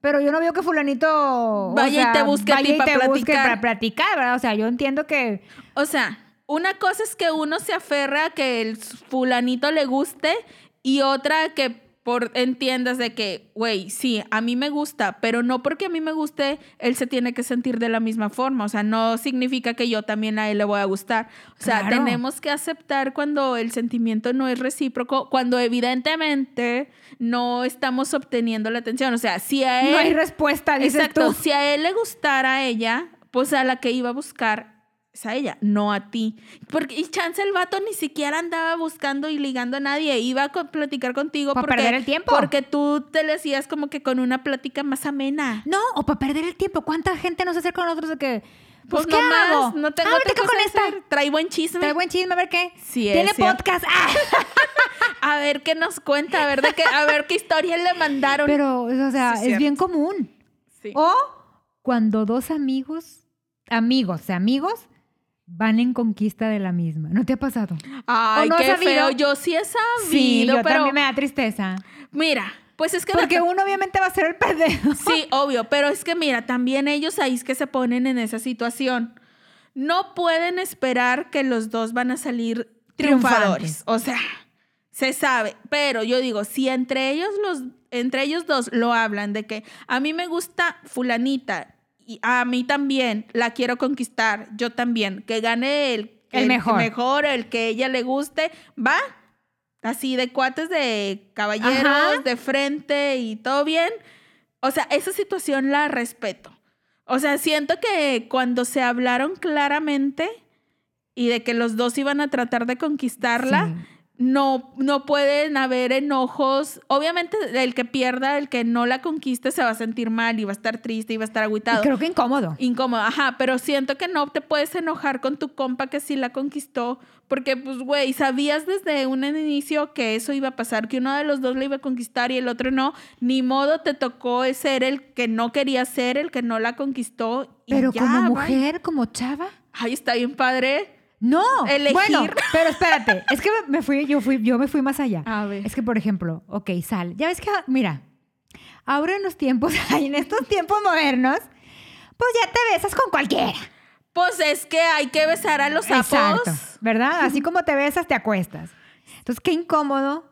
Pero yo no veo que fulanito o Vaya y te busque a ti y para te busque platicar. para platicar, ¿verdad? O sea, yo entiendo que O sea, una cosa es que uno se aferra a que el fulanito le guste y otra que por entiendas de que, güey, sí, a mí me gusta, pero no porque a mí me guste, él se tiene que sentir de la misma forma. O sea, no significa que yo también a él le voy a gustar. O sea, Claro. tenemos que aceptar cuando el sentimiento no es recíproco, cuando evidentemente no estamos obteniendo la atención. O sea, si a él... no hay respuesta, dices Exacto. tú. Si a él le gustara a ella, pues a la que iba a buscar es a ella, no a ti. Porque, y chance el vato ni siquiera andaba buscando y ligando a nadie, iba a platicar contigo Pa' porque, perder el tiempo. porque tú te le hacías como que con una plática más amena. No, o para perder el tiempo. ¿Cuánta gente nos acerca con nosotros de que, pues, Pues, ¿qué no más, hago? no tengo ah, otra platico cosa con esta. hacer. Trae buen chisme. Trae buen chisme, a ver qué. Sí, Tiene podcast. Ah. A ver qué nos cuenta, a ver, de qué, a ver qué historia le mandaron. Pero, o sea, Sí, es bien común. Sí. O cuando dos amigos, amigos, amigos, van en conquista de la misma. ¿No te ha pasado? Ay, ¿o no qué sabido? feo. Yo sí he sabido, Sí, yo pero también me da tristeza. mira, pues es que Porque uno obviamente va a ser el perdedor. Sí, obvio, pero es que mira, también ellos ahí es que se ponen en esa situación. No pueden esperar que los dos van a salir triunfadores. Triunfantes. O sea, se sabe, pero yo digo, si entre ellos los entre ellos dos lo hablan de que a mí me gusta fulanita y a mí también la quiero conquistar, yo también, que gane el El mejor. mejor, el que ella le guste, va. Así de cuates de caballeros, Ajá. de frente y todo bien. O sea, esa situación la respeto. O sea, siento que cuando se hablaron claramente y de que los dos iban a tratar de conquistarla, Sí. No, no pueden haber enojos. Obviamente, el que pierda, el que no la conquiste, se va a sentir mal y va a estar triste y va a estar Y agüitado. creo que incómodo. Incómodo, ajá, pero siento que no te puedes enojar con tu compa que sí la conquistó, porque pues, güey, sabías desde un inicio que eso iba a pasar, que uno de los dos la iba a conquistar y el otro no, ni modo te tocó ser el que no quería ser, el que no la conquistó. Y Pero ya, como bye. mujer, como chava. Ay, está bien padre. No, Elegir. bueno, pero espérate, es que me fui, yo fui, yo me fui más allá. A ver. Es que, por ejemplo, ok, sal. Ya ves que, mira, ahora en los tiempos, en estos tiempos modernos, pues ya te besas con cualquiera. Pues es que hay que besar a los sapos. Exacto, ¿verdad? Así como te besas, te acuestas. Entonces, qué incómodo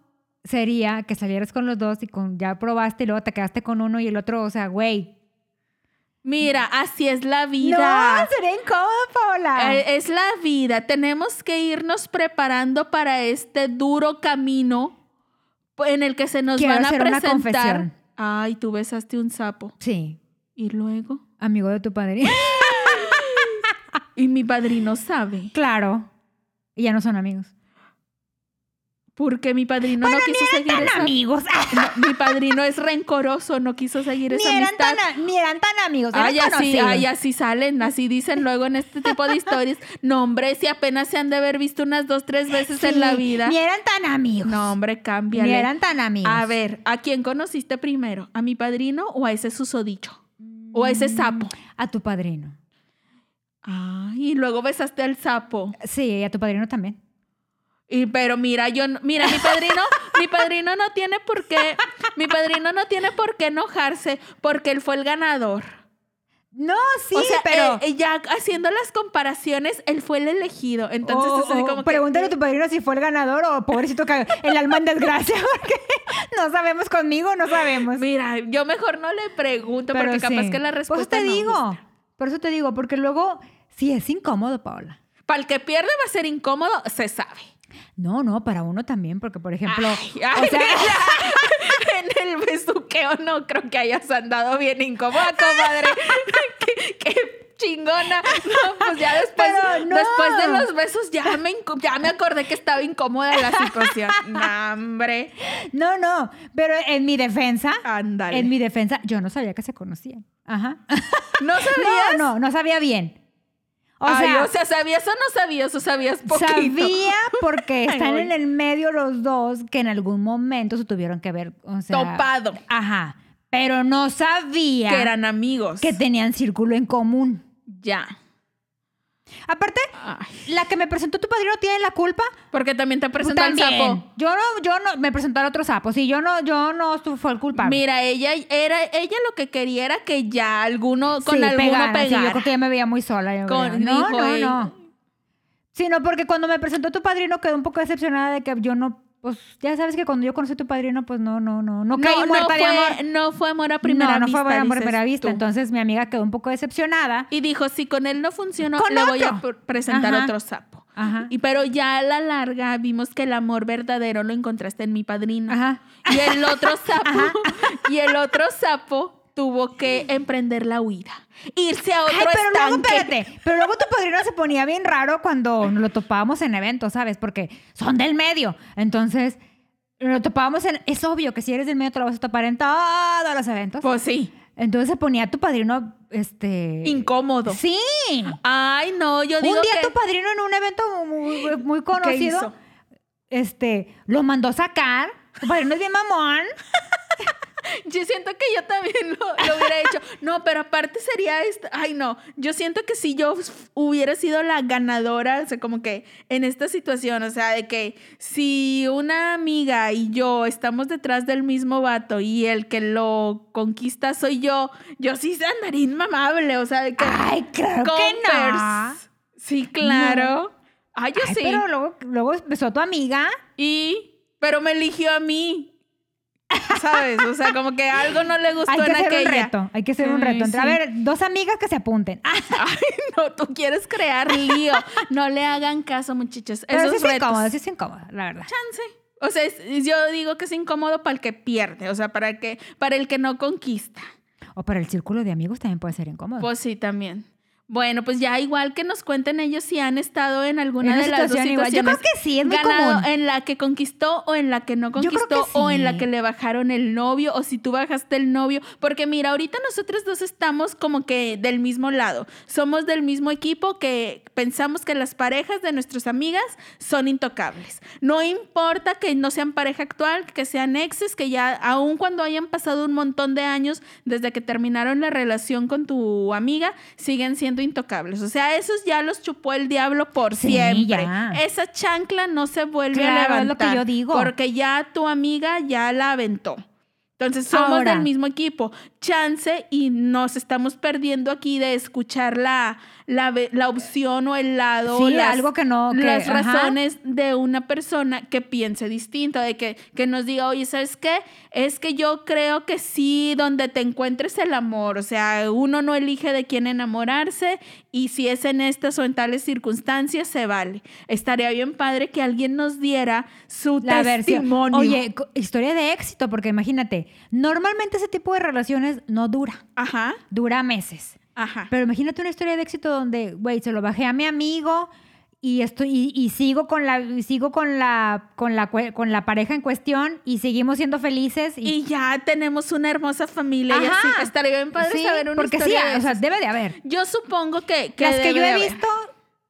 sería que salieras con los dos y con, ya probaste y luego te quedaste con uno y el otro, o sea, güey. Mira, así es la vida. No, sería incómodo, Paola. Eh, Es la vida. Tenemos que irnos preparando para este duro camino en el que se nos Quiero van a hacer una presentar. confesión. Ay, tú besaste un sapo. sí, Y luego. amigo de tu padre. Y mi padrino sabe. claro. Y ya no son amigos. Porque mi padrino no quiso seguir Tan esa. amigos. No, mi padrino es rencoroso, no quiso seguir ni, esa eran amistad. tan, a- ni eran tan amigos. eran Ay, así, ay, así salen, así dicen luego en este tipo de historias. No, hombre, si apenas se han de haber visto unas dos, tres veces en la vida. Ni eran tan amigos. No, hombre, ni cámbiale. eran tan amigos. A ver, ¿a quién conociste primero? ¿A mi padrino o a ese susodicho? ¿O a ese sapo? A tu padrino. Ay, y luego besaste al sapo. Sí, a tu padrino también. Y, pero mira, yo, no- mira, mi padrino, mi padrino no tiene por qué, mi padrino no tiene por qué enojarse porque él fue el ganador. No, sí, o sea, pero... eh, eh, ya haciendo las comparaciones, él fue el elegido. Entonces, o- es así o como que- pregúntale a tu padrino si fue el ganador o pobrecito que el alma en desgracia, porque no sabemos conmigo, no sabemos. Mira, yo mejor no le pregunto Pero porque capaz que la Por eso respuesta te no digo, gusta. por eso te digo, porque luego sí es incómodo, Paola. Para el que pierde va a ser incómodo, se sabe. No, no, para uno también, porque por ejemplo, Ay, ay, o sea, en el besuqueo no creo que hayas andado bien incómoda, comadre. qué, qué chingona. No, pues ya después, no. después de los besos ya me, ya me acordé que estaba incómoda la situación. No, hombre. no, no, pero en mi defensa, Ándale. en mi defensa, yo no sabía que se conocían. Ajá. ¿No sabías? No, no, no sabía bien. O Ay, sea, o sea, ¿sabías o no sabías o sabías poquito? sabía porque están en el medio los dos que en algún momento se tuvieron que ver, o sea, Topado. Ajá, pero no sabía Que eran amigos. que tenían círculo en común. Ya. Aparte, Ay, la que me presentó tu padrino tiene la culpa. porque también te presentó al sapo. Yo no, yo no, me presentó al otro sapo. Sí, yo no, yo no fue el culpable. Mira, ella era ella lo que quería era que ya alguno con Sí, alguno pegara, sí, pegara. yo creo que ya me veía muy sola. yo Con- creo. no, no, ella. no. Sino porque cuando me presentó tu padrino quedé un poco decepcionada de que yo no, pues ya sabes que cuando yo conocí a tu padrino, pues no, no, no, no caí no, muerta no de fue, amor. no fue amor a primera no, no vista. fue amor a primera vista. tú. Entonces mi amiga quedó un poco decepcionada. y dijo, si con él no funcionó, le voy a presentar Ajá. otro sapo. Ajá. Y pero ya a la larga vimos que el amor verdadero lo encontraste en mi padrino. Ajá. Y el otro sapo, y el otro sapo tuvo que emprender la huida. Irse a otro Ay, pero luego, espérate, pero luego tu padrino se ponía bien raro cuando nos lo topábamos en eventos, ¿sabes? Porque son del medio. Entonces, lo topábamos en... Es obvio que si eres del medio te lo vas a topar en todos los eventos. Pues sí, Entonces se ponía tu padrino, este... incómodo. Sí. Ay, no, yo digo Un día que... tu padrino en un evento muy, muy- muy ¿Qué conocido, hizo? este, lo mandó sacar. Tu padrino es bien mamón. Yo siento que yo también lo, lo hubiera hecho. No, pero aparte sería esto. Ay, no. Yo siento que si yo hubiera sido la ganadora, o sea, como que en esta situación, o sea, de que si una amiga y yo estamos detrás del mismo vato y el que lo conquista soy yo, yo sí andaría inmamable, o sea, de que. Ay, claro que no. Sí, claro. Ay, yo Ay, sí. Pero luego, luego besó a tu amiga. Y. Pero me eligió a mí. ¿Sabes? O sea, como que algo no le gustó Hay que en hacer aquella. un reto. Hay que hacer un Ay, reto. Entre- A sí. ver, dos amigas que se apunten. Ah, Ay, no, tú quieres crear lío. No le hagan caso, muchachos. pero sí Esos es retos. incómodo, sí es incómodo, la verdad. Chance. O sea, es- yo digo que es incómodo para el que pierde, o sea, para el que, para el que no conquista. O para el círculo de amigos también puede ser incómodo. Pues sí, también. Bueno, pues ya igual que nos cuenten ellos si han estado en alguna En de las dos situación igual. Yo situaciones. creo que sí, es muy ganado común. en la que conquistó o en la que no conquistó que o en la que le bajaron el novio o si tú bajaste el novio, porque mira, ahorita nosotros dos estamos como que del mismo lado. Somos del mismo equipo que pensamos que las parejas de nuestras amigas son intocables. No importa que no sean pareja actual, que sean exes, que ya aun cuando hayan pasado un montón de años desde que terminaron la relación con tu amiga, siguen siendo intocables. O sea, esos ya los chupó el diablo por Sí, siempre. ya. Esa chancla no se vuelve Claro, a es levantar. lo que yo digo. Porque ya tu amiga ya la aventó. Entonces somos Ahora. del mismo equipo. Chance y nos estamos perdiendo aquí de escuchar la, la, la opción o el lado, Sí, las, algo que no- que- las ajá. razones de una persona que piense distinto, de que, que nos diga, oye, ¿sabes qué? Es que yo creo que sí, donde te encuentres el amor, o sea, uno no elige de quién enamorarse y si es en estas o en tales circunstancias, se vale. Estaría bien padre que alguien nos diera su La versión. testimonio. Oye, historia de éxito, porque imagínate, normalmente ese tipo de relaciones no dura, Ajá, dura meses. ajá. Pero imagínate una historia de éxito donde, güey, se lo bajé a mi amigo y estoy y, y sigo con la y sigo con la con la con la pareja en cuestión y seguimos siendo felices y, Y ya tenemos una hermosa familia y Ajá. así. Estaría bien padre Sí, saber una porque sí, de o sea, debe de haber. Yo supongo que, que Las que yo he haber. visto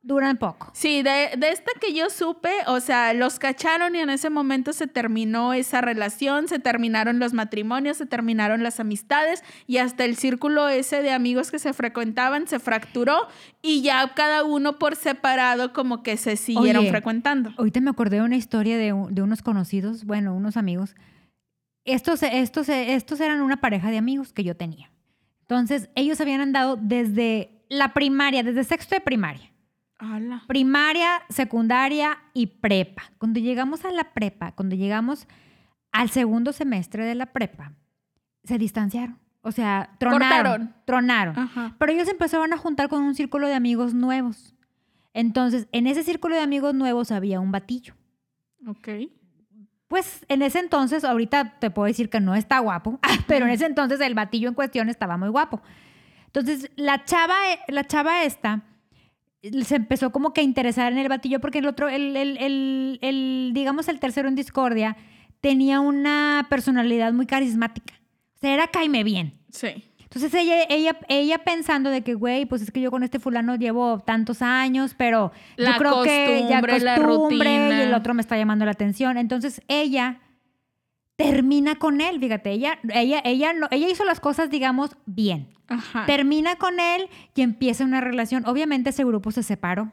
duran poco. Sí, de, de esta que yo supe, o sea, los cacharon y en ese momento se terminó esa relación, se terminaron los matrimonios, se terminaron las amistades y hasta el círculo ese de amigos que se frecuentaban se fracturó y ya cada uno por separado como que se siguieron Oye, frecuentando. Ahorita me acordé de una historia de, de unos conocidos, bueno, unos amigos. Estos, estos, estos eran una pareja de amigos que yo tenía. Entonces, ellos habían andado desde la primaria, desde sexto de primaria. Primaria, secundaria y prepa. Cuando llegamos a la prepa, cuando llegamos al segundo semestre de la prepa, se distanciaron. O sea, tronaron. Cortaron. Tronaron. Ajá. Pero ellos empezaron a juntar con un círculo de amigos nuevos. Entonces, en ese círculo de amigos nuevos había un batillo. Ok. Pues en ese entonces, ahorita te puedo decir que no está guapo, pero en ese entonces el batillo en cuestión estaba muy guapo. Entonces, la chava, la chava esta se empezó como que a interesar en el batillo porque el otro, el, el, el, el, digamos, el tercero en discordia, tenía una personalidad muy carismática. O sea, era caime bien. Sí. Entonces ella, ella, ella pensando de que, güey, pues es que yo con este fulano llevo tantos años, pero La yo creo que ya costumbre, la rutina. y el otro me está llamando la atención. Entonces ella termina con él, fíjate, ella, ella, ella, ella hizo las cosas, digamos, bien. Ajá. Termina con él y empieza una relación. Obviamente ese grupo se separó,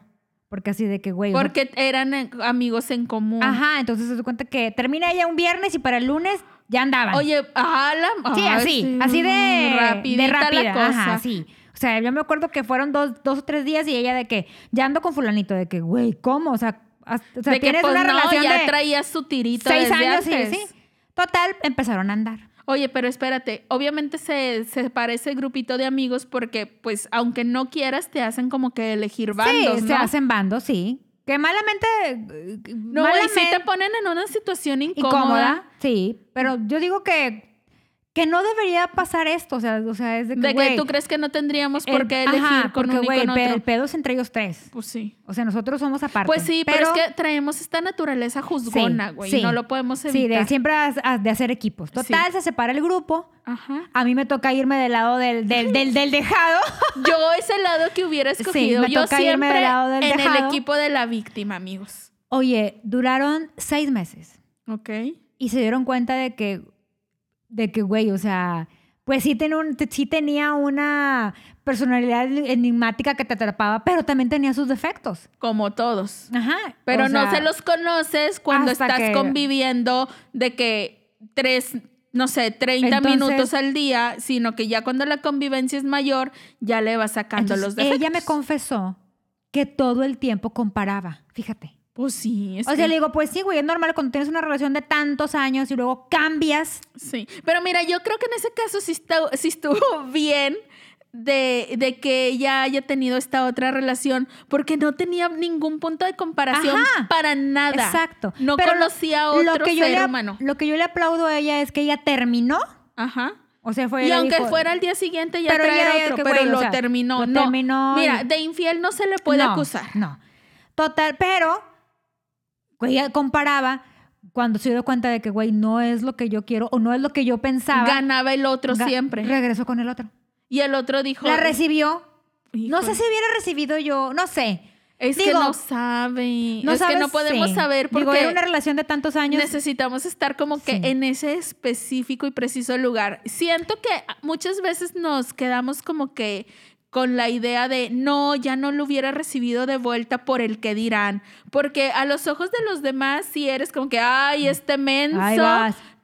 porque así de que, güey. Porque eran eh, amigos en común. Ajá, entonces se da cuenta que termina ella un viernes y para el lunes ya andaban. Oye, ajá, la- Sí, así, sí, así de rapidita de la rápida. cosa. Ajá, sí. O sea, yo me acuerdo que fueron dos, dos o tres días y ella de que ya ando con fulanito, de que, güey, ¿cómo? O sea, o sea de que tienes pues una no, relación ya de traía su tirito seis desde años, sí, antes. sí. Total, empezaron a andar. Oye, pero espérate, obviamente se, se parece el grupito de amigos porque, pues, aunque no quieras, te hacen como que elegir bandos, sí, ¿no? se hacen bandos, sí. Que malamente... No, y malamente sí te ponen en una situación incómoda. incómoda, sí. Pero yo digo que, que no debería pasar esto. O sea, o sea es de que, De que tú crees que no tendríamos el- por qué elegir ajá, con porque, y con el otro. el pedo es entre ellos tres. Pues sí. O sea, nosotros somos aparte. Pues sí, pero, es que traemos esta naturaleza juzgona, güey. sí. No lo podemos Sí, evitar. de siempre de hacer equipos. Total, se separa el grupo. Ajá. A mí me toca irme del lado del, del, del, del dejado. Yo ese lado que hubiera Sí, escogido. me Yo toca irme siempre del lado del en el tejado. equipo de la víctima, amigos. Oye, duraron seis meses. Ok. Y se dieron cuenta de que, de que, güey, o sea, pues sí, tenía un- sí tenía una personalidad enigmática que te atrapaba, pero también tenía sus defectos. Como todos. Ajá. Pero o no sea, se los conoces cuando estás que- conviviendo de que tres, no sé, 30 Entonces- minutos al día, sino que ya cuando la convivencia es mayor, ya le vas sacando entonces, los defectos. Ella me confesó que todo el tiempo comparaba, fíjate. Pues sí, es O sea, le digo, pues sí, güey, es normal cuando tienes una relación de tantos años y luego cambias. Sí, pero mira, yo creo que en ese caso sí, está- sí estuvo bien de, de que ella haya tenido esta otra relación, porque no tenía ningún punto de comparación Ajá. para nada. Exacto. No Pero lo- conocía a otro lo que yo ser le, humano. Lo que yo le aplaudo a ella es que ella terminó Ajá. O sea, fue Y aunque dijo- fuera el día siguiente ya Pero traer ya, otro, que pero güey, o lo sea, terminó. lo no. terminó Mira, de infiel no se le puede No, acusar. No. Total, pero ella comparaba cuando se dio cuenta de que, güey, no es lo que yo quiero o no es lo que yo pensaba. Ganaba el otro ga- siempre. Regresó con el otro. Y el otro dijo. La recibió. No sé "Híjole, si hubiera recibido yo, no sé. Es que no sabe. No es que sabes, no podemos sí. saber porque Digo, era una relación de tantos años. necesitamos estar como que Sí. en ese específico y preciso lugar. Siento que muchas veces nos quedamos como que con la idea de no, ya no lo hubiera recibido de vuelta por el que dirán. Porque a los ojos de los demás, si eres como que, ay, este menso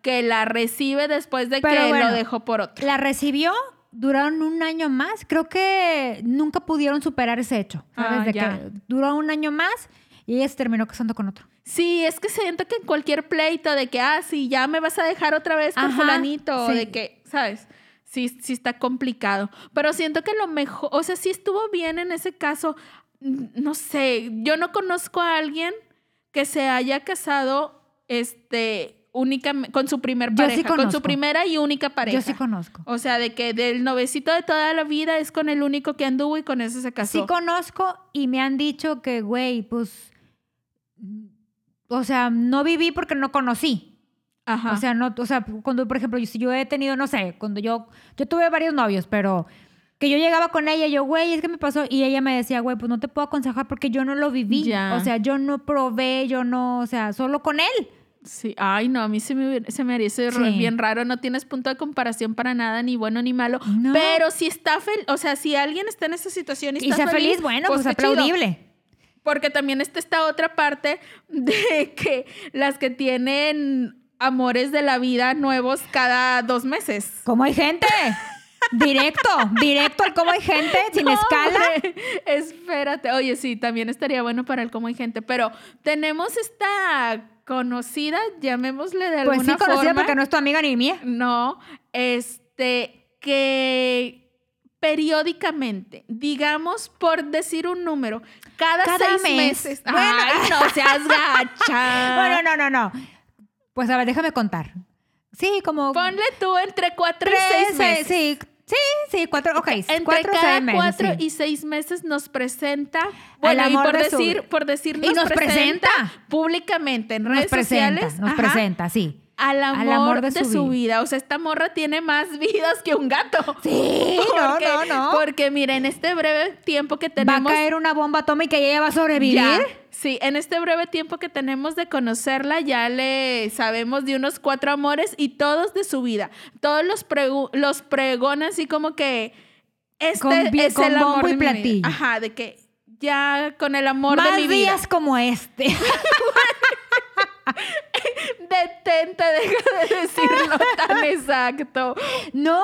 que la recibe después de Pero que bueno, lo dejó por otro. La recibió, duraron un año más. Creo que nunca pudieron superar ese hecho. ¿Sabes? Ah, de ya. que duró un año más y ella se terminó casando con otro. Sí, es que siento que en cualquier pleito de que, ah, sí, ya me vas a dejar otra vez Ajá, fulanito, o de que, ¿sabes? Sí, sí está complicado. Pero siento que lo mejor, o sea, sí estuvo bien en ese caso. Mm, No sé, yo no conozco a alguien que se haya casado, este, únicamente, con su primer Yo sí pareja, con su primera y única pareja. Yo sí conozco. O sea, de que del novecito de toda la vida es con el único que anduvo y con ese se casó. Sí conozco y me han dicho que, güey, pues, o sea, no viví porque no conocí. Ajá. O sea, no, o sea, cuando, por ejemplo, yo- si yo he tenido, no sé, cuando yo, yo tuve varios novios, pero que yo llegaba con ella y yo, güey, es que me pasó, y ella me decía, güey, pues no te puedo aconsejar porque yo no lo viví. Ya. O sea, yo no probé, yo no, o sea, solo con él. Sí, ay, no, a mí se me, se me haría Sí. bien raro. No tienes punto de comparación para nada, ni bueno ni malo. No. Pero si está feliz, o sea, si alguien está en esa situación y, Y está sea feliz, bueno, pues, chido. aplaudible. Porque también está esta otra parte de que las que tienen amores de la vida nuevos cada dos meses. ¿Cómo hay gente? directo, directo al cómo hay gente, sin No, escala. hombre, espérate. Oye, sí, también estaría bueno para el cómo hay gente. Pero tenemos esta conocida, llamémosle de Pues alguna sí, conocida forma. porque no es tu amiga ni mía. No, este, que periódicamente, digamos por decir un número, cada, Cada seis mes. meses. Bueno. Ay, no seas gacha. Bueno, no, no, no. Pues a ver, déjame contar. Sí, como Ponle tú entre cuatro tres, y seis meses. sí, sí, sí, cuatro, ok, Entre cuatro, cada seis meses, cuatro sí. y seis meses nos presenta, bueno, y amor por decir, por decir Y nos presenta. públicamente en Nos redes presenta, sociales, nos ajá, presenta, sí. Al amor, al amor de, su, vida. O sea, esta morra tiene más vidas que un gato. Sí, no, Porque- no, no. Porque mira, en este breve tiempo que Va a tenemos caer una bomba atómica y ella va a sobrevivir. ya, sí, en este breve tiempo que tenemos de conocerla, ya le sabemos de unos cuatro amores y todos de su vida. Todos los, los pregonan así como que este Con es con el amor bombo y de mi vida. platillo. Ajá, de que ya con el amor Más de mi vida. días como este. Detente, deja de decirlo tan exacto. no,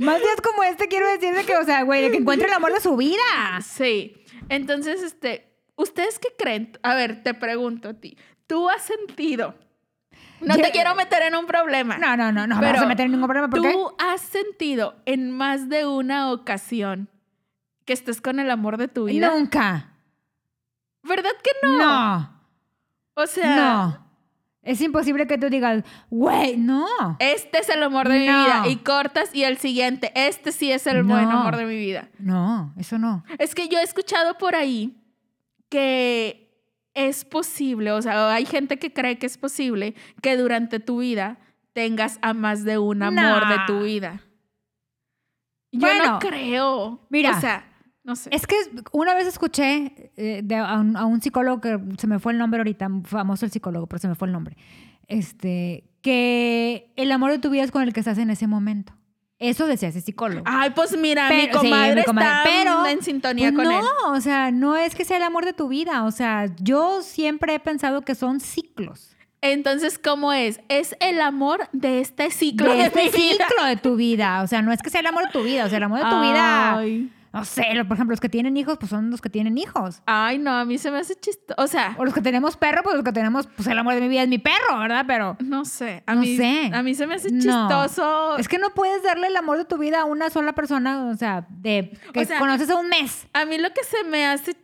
más días como este quiero decir de que, o sea, güey, de que encuentre el amor de su vida. Sí. Entonces, este, ¿ustedes qué creen? A ver, te pregunto a ti. ¿Tú has sentido? No Yo- te quiero meter en un problema. No, no, no, no me Pero vas a meter en ningún problema. ¿Por qué? ¿Tú has sentido en más de una ocasión que estés con el amor de tu vida? Nunca. ¿Verdad que no? No. O sea, No. Es imposible que tú digas, güey, no. este es el amor de mi vida. Y cortas y el siguiente, este sí es el buen No. amor de mi vida. No, eso no. Es que yo he escuchado por ahí que es posible, o sea, hay gente que cree que es posible que durante tu vida tengas a más de un amor No. de tu vida. Yo Bueno, no creo. mira, o sea, no sé. Es que una vez escuché eh, de- a, un, a un psicólogo que se me fue el nombre ahorita, famoso el psicólogo, pero se me fue el nombre, este, que el amor de tu vida es con el que estás en ese momento. Eso decía ese psicólogo. Ay, pues mira, mi sí, comadre mi comadre. está Pero, en sintonía Pues con no, él. o sea, no es que sea el amor de tu vida, o sea, yo siempre he pensado que son ciclos. Entonces, ¿cómo es? Es el amor de este ciclo de, De este mi vida. ciclo de tu vida, o sea, no es que sea el amor de tu vida, o sea, el amor de tu vida, Ay. No sé, por ejemplo, los que tienen hijos, pues son los que tienen hijos. Ay, no, a mí se me hace chistoso. O sea, O los que tenemos perro, pues los que tenemos, pues el amor de mi vida es mi perro, ¿verdad? Pero no sé. A No mí, sé. A mí se me hace No. chistoso. es que no puedes darle el amor de tu vida a una sola persona, o sea, de que O sea, conoces a un mes. A mí lo que se me hace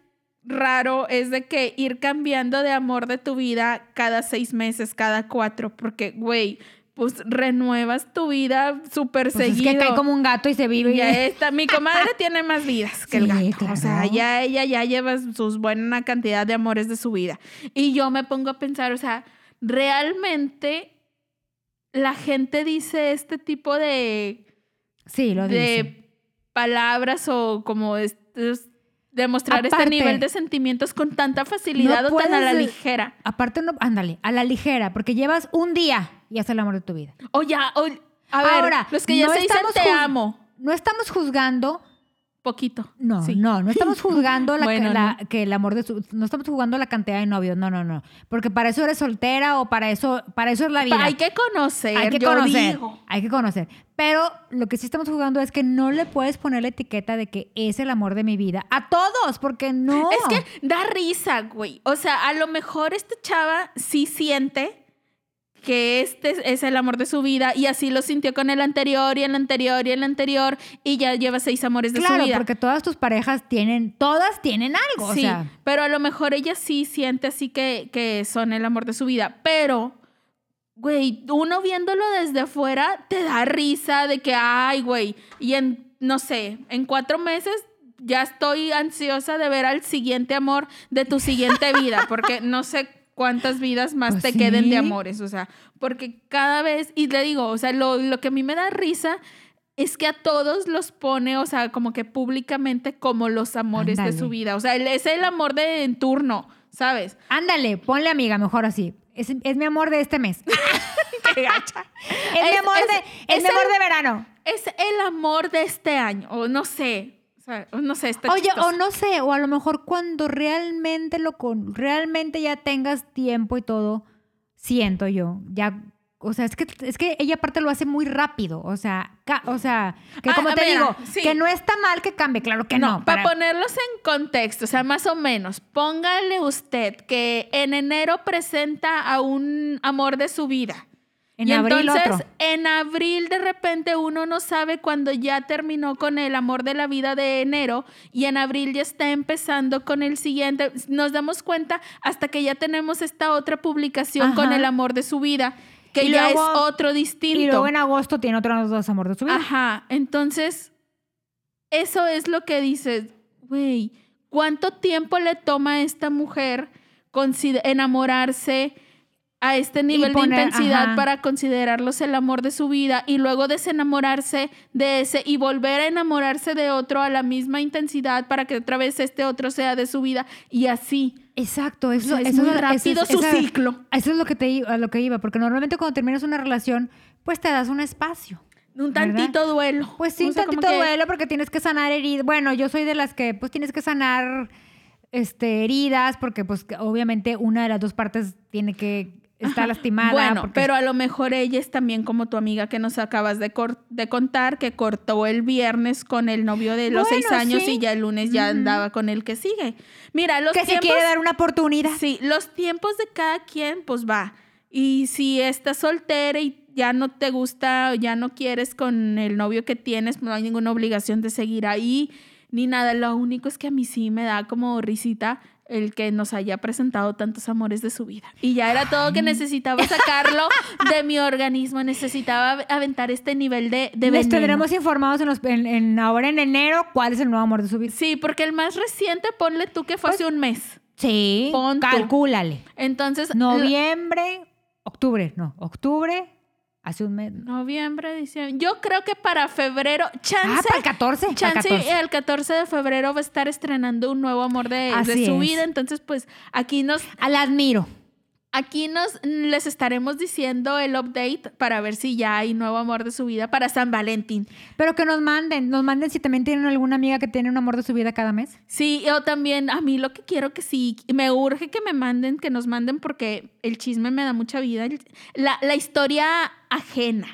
raro es de que ir cambiando de amor de tu vida cada seis meses, cada cuatro, porque, güey, pues renuevas tu vida súper Pues es seguido. que cae como un gato y se vive. y- Ya está, mi comadre tiene más vidas que el Sí, gato. O sea, ya ella ya lleva sus buena cantidad de amores de su vida. Y yo me pongo a pensar, o sea, realmente la gente dice este tipo de, Sí, lo dice. de palabras o como estos- demostrar este nivel de sentimientos con tanta facilidad no o tan a la ligera. Aparte, no, ándale, a la ligera, porque llevas un día y es el amor de tu vida. O ya, o, a ver, Ahora, los que ya no se dicen te amo, No estamos juzgando, poquito. no, Sí. no, no estamos juzgando la, Bueno, la- que el amor de su, no estamos jugando la cantidad de novios, no, no, no, porque para eso eres soltera o para eso, para eso es la vida. Hay que conocer, Hay que yo conocer, digo. hay que conocer. Pero lo que sí estamos jugando es que no le puedes poner la etiqueta de que es el amor de mi vida a todos, porque no. Es que da risa, güey. O sea, a lo mejor esta chava sí siente que este es el amor de su vida y así lo sintió con el anterior y el anterior y el anterior y ya lleva seis amores de claro, su vida. porque todas tus parejas tienen, todas tienen algo, sí, o sea. pero a lo mejor ella sí siente así que, que son el amor de su vida. Pero, güey, uno viéndolo desde afuera te da risa de que, ay, güey, y en, no sé, en cuatro meses ya estoy ansiosa de ver al siguiente amor de tu siguiente vida, porque no sé cuántas vidas más Pues te queden de amores, o sea, porque cada vez, y le digo, o sea, lo, lo que a mí me da risa es que a todos los pone, o sea, como que públicamente como los amores de su vida. O sea, es el amor de en turno, ¿sabes? Ándale, ponle amiga, mejor así. Es, es mi amor de este mes. Qué gacha. Es, mi amor de, es es mi amor el- de verano. Es el amor de este año, o no sé. O sea, no sé, está Oye, chistoso. o no sé, o a lo mejor cuando realmente lo con, realmente ya tengas tiempo y todo, siento yo, ya, o sea, es que es que ella aparte lo hace muy rápido, o sea, ca- o sea, que Ah, como te mira, digo, sí. que no está mal que cambie, claro que no. para ponerlos en contexto, o sea, más o menos, póngale usted que en enero presenta a un amor de su vida. En y abril entonces, otro. en abril de repente uno no sabe cuando ya terminó con el amor de la vida de enero y en abril ya está empezando con el siguiente. Nos damos cuenta hasta que ya tenemos esta otra publicación con el amor de su vida, que Y ya luego- es otro distinto. Y luego en agosto tiene otros dos amor de su vida. Ajá, entonces, eso es lo que dices, güey, ¿cuánto tiempo le toma a esta mujer enamorarse a este nivel poner- de intensidad ajá. para considerarlos el amor de su vida y luego desenamorarse de ese y volver a enamorarse de otro a la misma intensidad para que otra vez este otro sea de su vida y así? Exacto, O eso, sea, es eso muy rápido su esa- ciclo. Eso es lo que te iba- a lo que iba, porque normalmente cuando terminas una relación, pues te das un espacio. Un ¿Verdad? tantito duelo. Pues sí, O un sea, tantito que- duelo porque tienes que sanar heridas. Bueno, yo soy de las que pues tienes que sanar este, heridas porque pues obviamente una de las dos partes tiene que estar lastimada. Bueno, porque- pero a lo mejor ella es también como tu amiga que nos acabas de, cor- de contar, que cortó el viernes con el novio de los Bueno, seis años sí. y ya el lunes ya andaba con el que sigue. Mira, los que se tiempos... quiere dar una oportunidad. Sí, los tiempos de cada quien, pues va. Y si estás soltera y ya no te gusta o ya no quieres con el novio que tienes, no hay ninguna obligación de seguir ahí ni nada. Lo único es que a mí sí me da como risita el que nos haya presentado tantos amores de su vida. Y ya era todo que necesitaba sacarlo de mi organismo. Necesitaba aventar este nivel de, de Les tendremos informados en los, en- en- ahora en enero cuál es el nuevo amor de su vida. Sí, porque el más reciente, ponle tú que fue hace un mes. Sí, Pon calcúlale. Entonces, Noviembre, octubre, no, octubre, hace un mes. Noviembre, diciembre. Yo creo que para febrero, Ah, chance, para el 14. para el chance 14. el 14 de febrero va a estar estrenando un nuevo amor de, de su vida. Entonces, pues aquí nos, Al admiro. Aquí nos les estaremos diciendo el update para ver si ya hay nuevo amor de su vida para San Valentín. Pero que nos manden, nos manden si también tienen alguna amiga que tiene un amor de su vida cada mes. Sí, yo también, a mí lo que quiero que sí, me urge que me manden, que nos manden porque el chisme me da mucha vida. La, la historia ajena.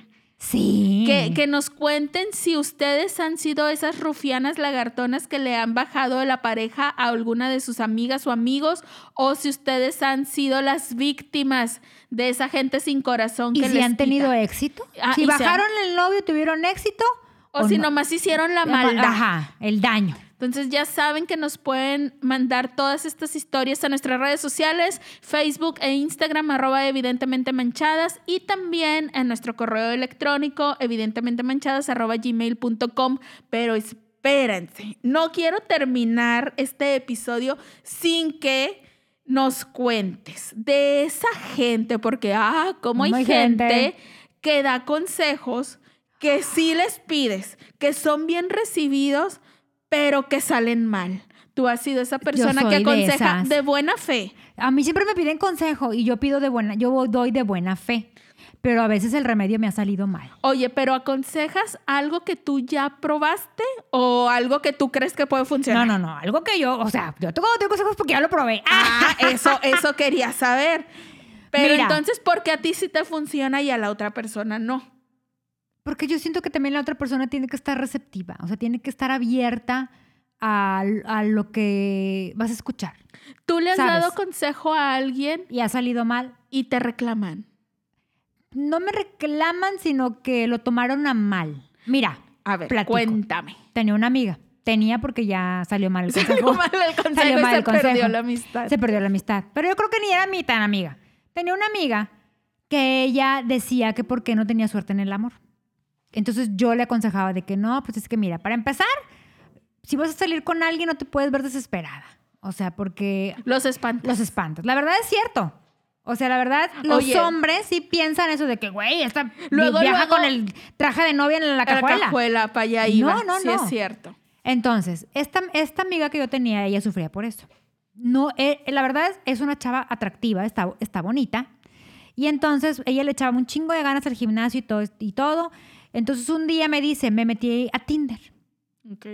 Sí. Que, que nos cuenten si ustedes han sido esas rufianas lagartonas que le han bajado la pareja a alguna de sus amigas o amigos, o si ustedes han sido las víctimas de esa gente sin corazón ¿Y que si les han quita. tenido éxito? Ah, si y bajaron el novio, tuvieron éxito. O si no? nomás hicieron la La ma- maldad. Ajá, el daño. Entonces ya saben que nos pueden mandar todas estas historias a nuestras redes sociales, Facebook e Instagram, arroba evidentemente manchadas, y también en nuestro correo electrónico, evidentemente manchadas, arroba gmail.com. Pero espérense, no quiero terminar este episodio sin que nos cuentes de esa gente, porque, ah, como hay, Como hay gente, gente. que da consejos que sí les pides, que son bien recibidos, pero que salen mal. Tú has sido esa persona que de aconseja de buena fe. A mí siempre me piden consejo y yo pido de buena, yo doy de buena fe. Pero a veces el remedio me ha salido mal. Oye, pero ¿aconsejas algo que tú ya probaste o algo que tú crees que puede funcionar? No, no, no. Algo que yo, o sea, yo tengo, tengo consejos porque ya lo probé. Ah, eso, eso quería saber. Pero Mira. entonces, ¿por qué a ti sí te funciona y a la otra persona no? Porque yo siento que también la otra persona tiene que estar receptiva, o sea, tiene que estar abierta a, a lo que vas a escuchar. Tú le has ¿Sabes? dado consejo a alguien Y ha salido mal. y te reclaman. No me reclaman, sino que lo tomaron a mal. Mira, A ver, Platico. cuéntame. tenía una amiga. Tenía porque ya salió mal el consejo. Salió mal el consejo Salió mal se el consejo. perdió la amistad. Se perdió la amistad. Pero yo creo que ni era mi tan amiga. Tenía una amiga que ella decía que por qué no tenía suerte en el amor. Entonces yo le aconsejaba de que no, pues es que mira, para empezar, si vas a salir con alguien no te puedes ver desesperada. O sea, porque Los espantos. los espantas. La verdad es cierto. O sea, la verdad, los Oye. hombres sí piensan eso de que, güey, esta Luego, viaja luego- con el traje de novia en la la cajuela. cajuela, para allá iba. No, no, sí no. es cierto. Entonces, esta, esta amiga que yo tenía, ella sufría por eso. No, eh, la verdad es, es una chava atractiva, está, está bonita. Y entonces ella le echaba un chingo de ganas al gimnasio y todo, y todo. Entonces un día me dice, me metí a Tinder. Ok.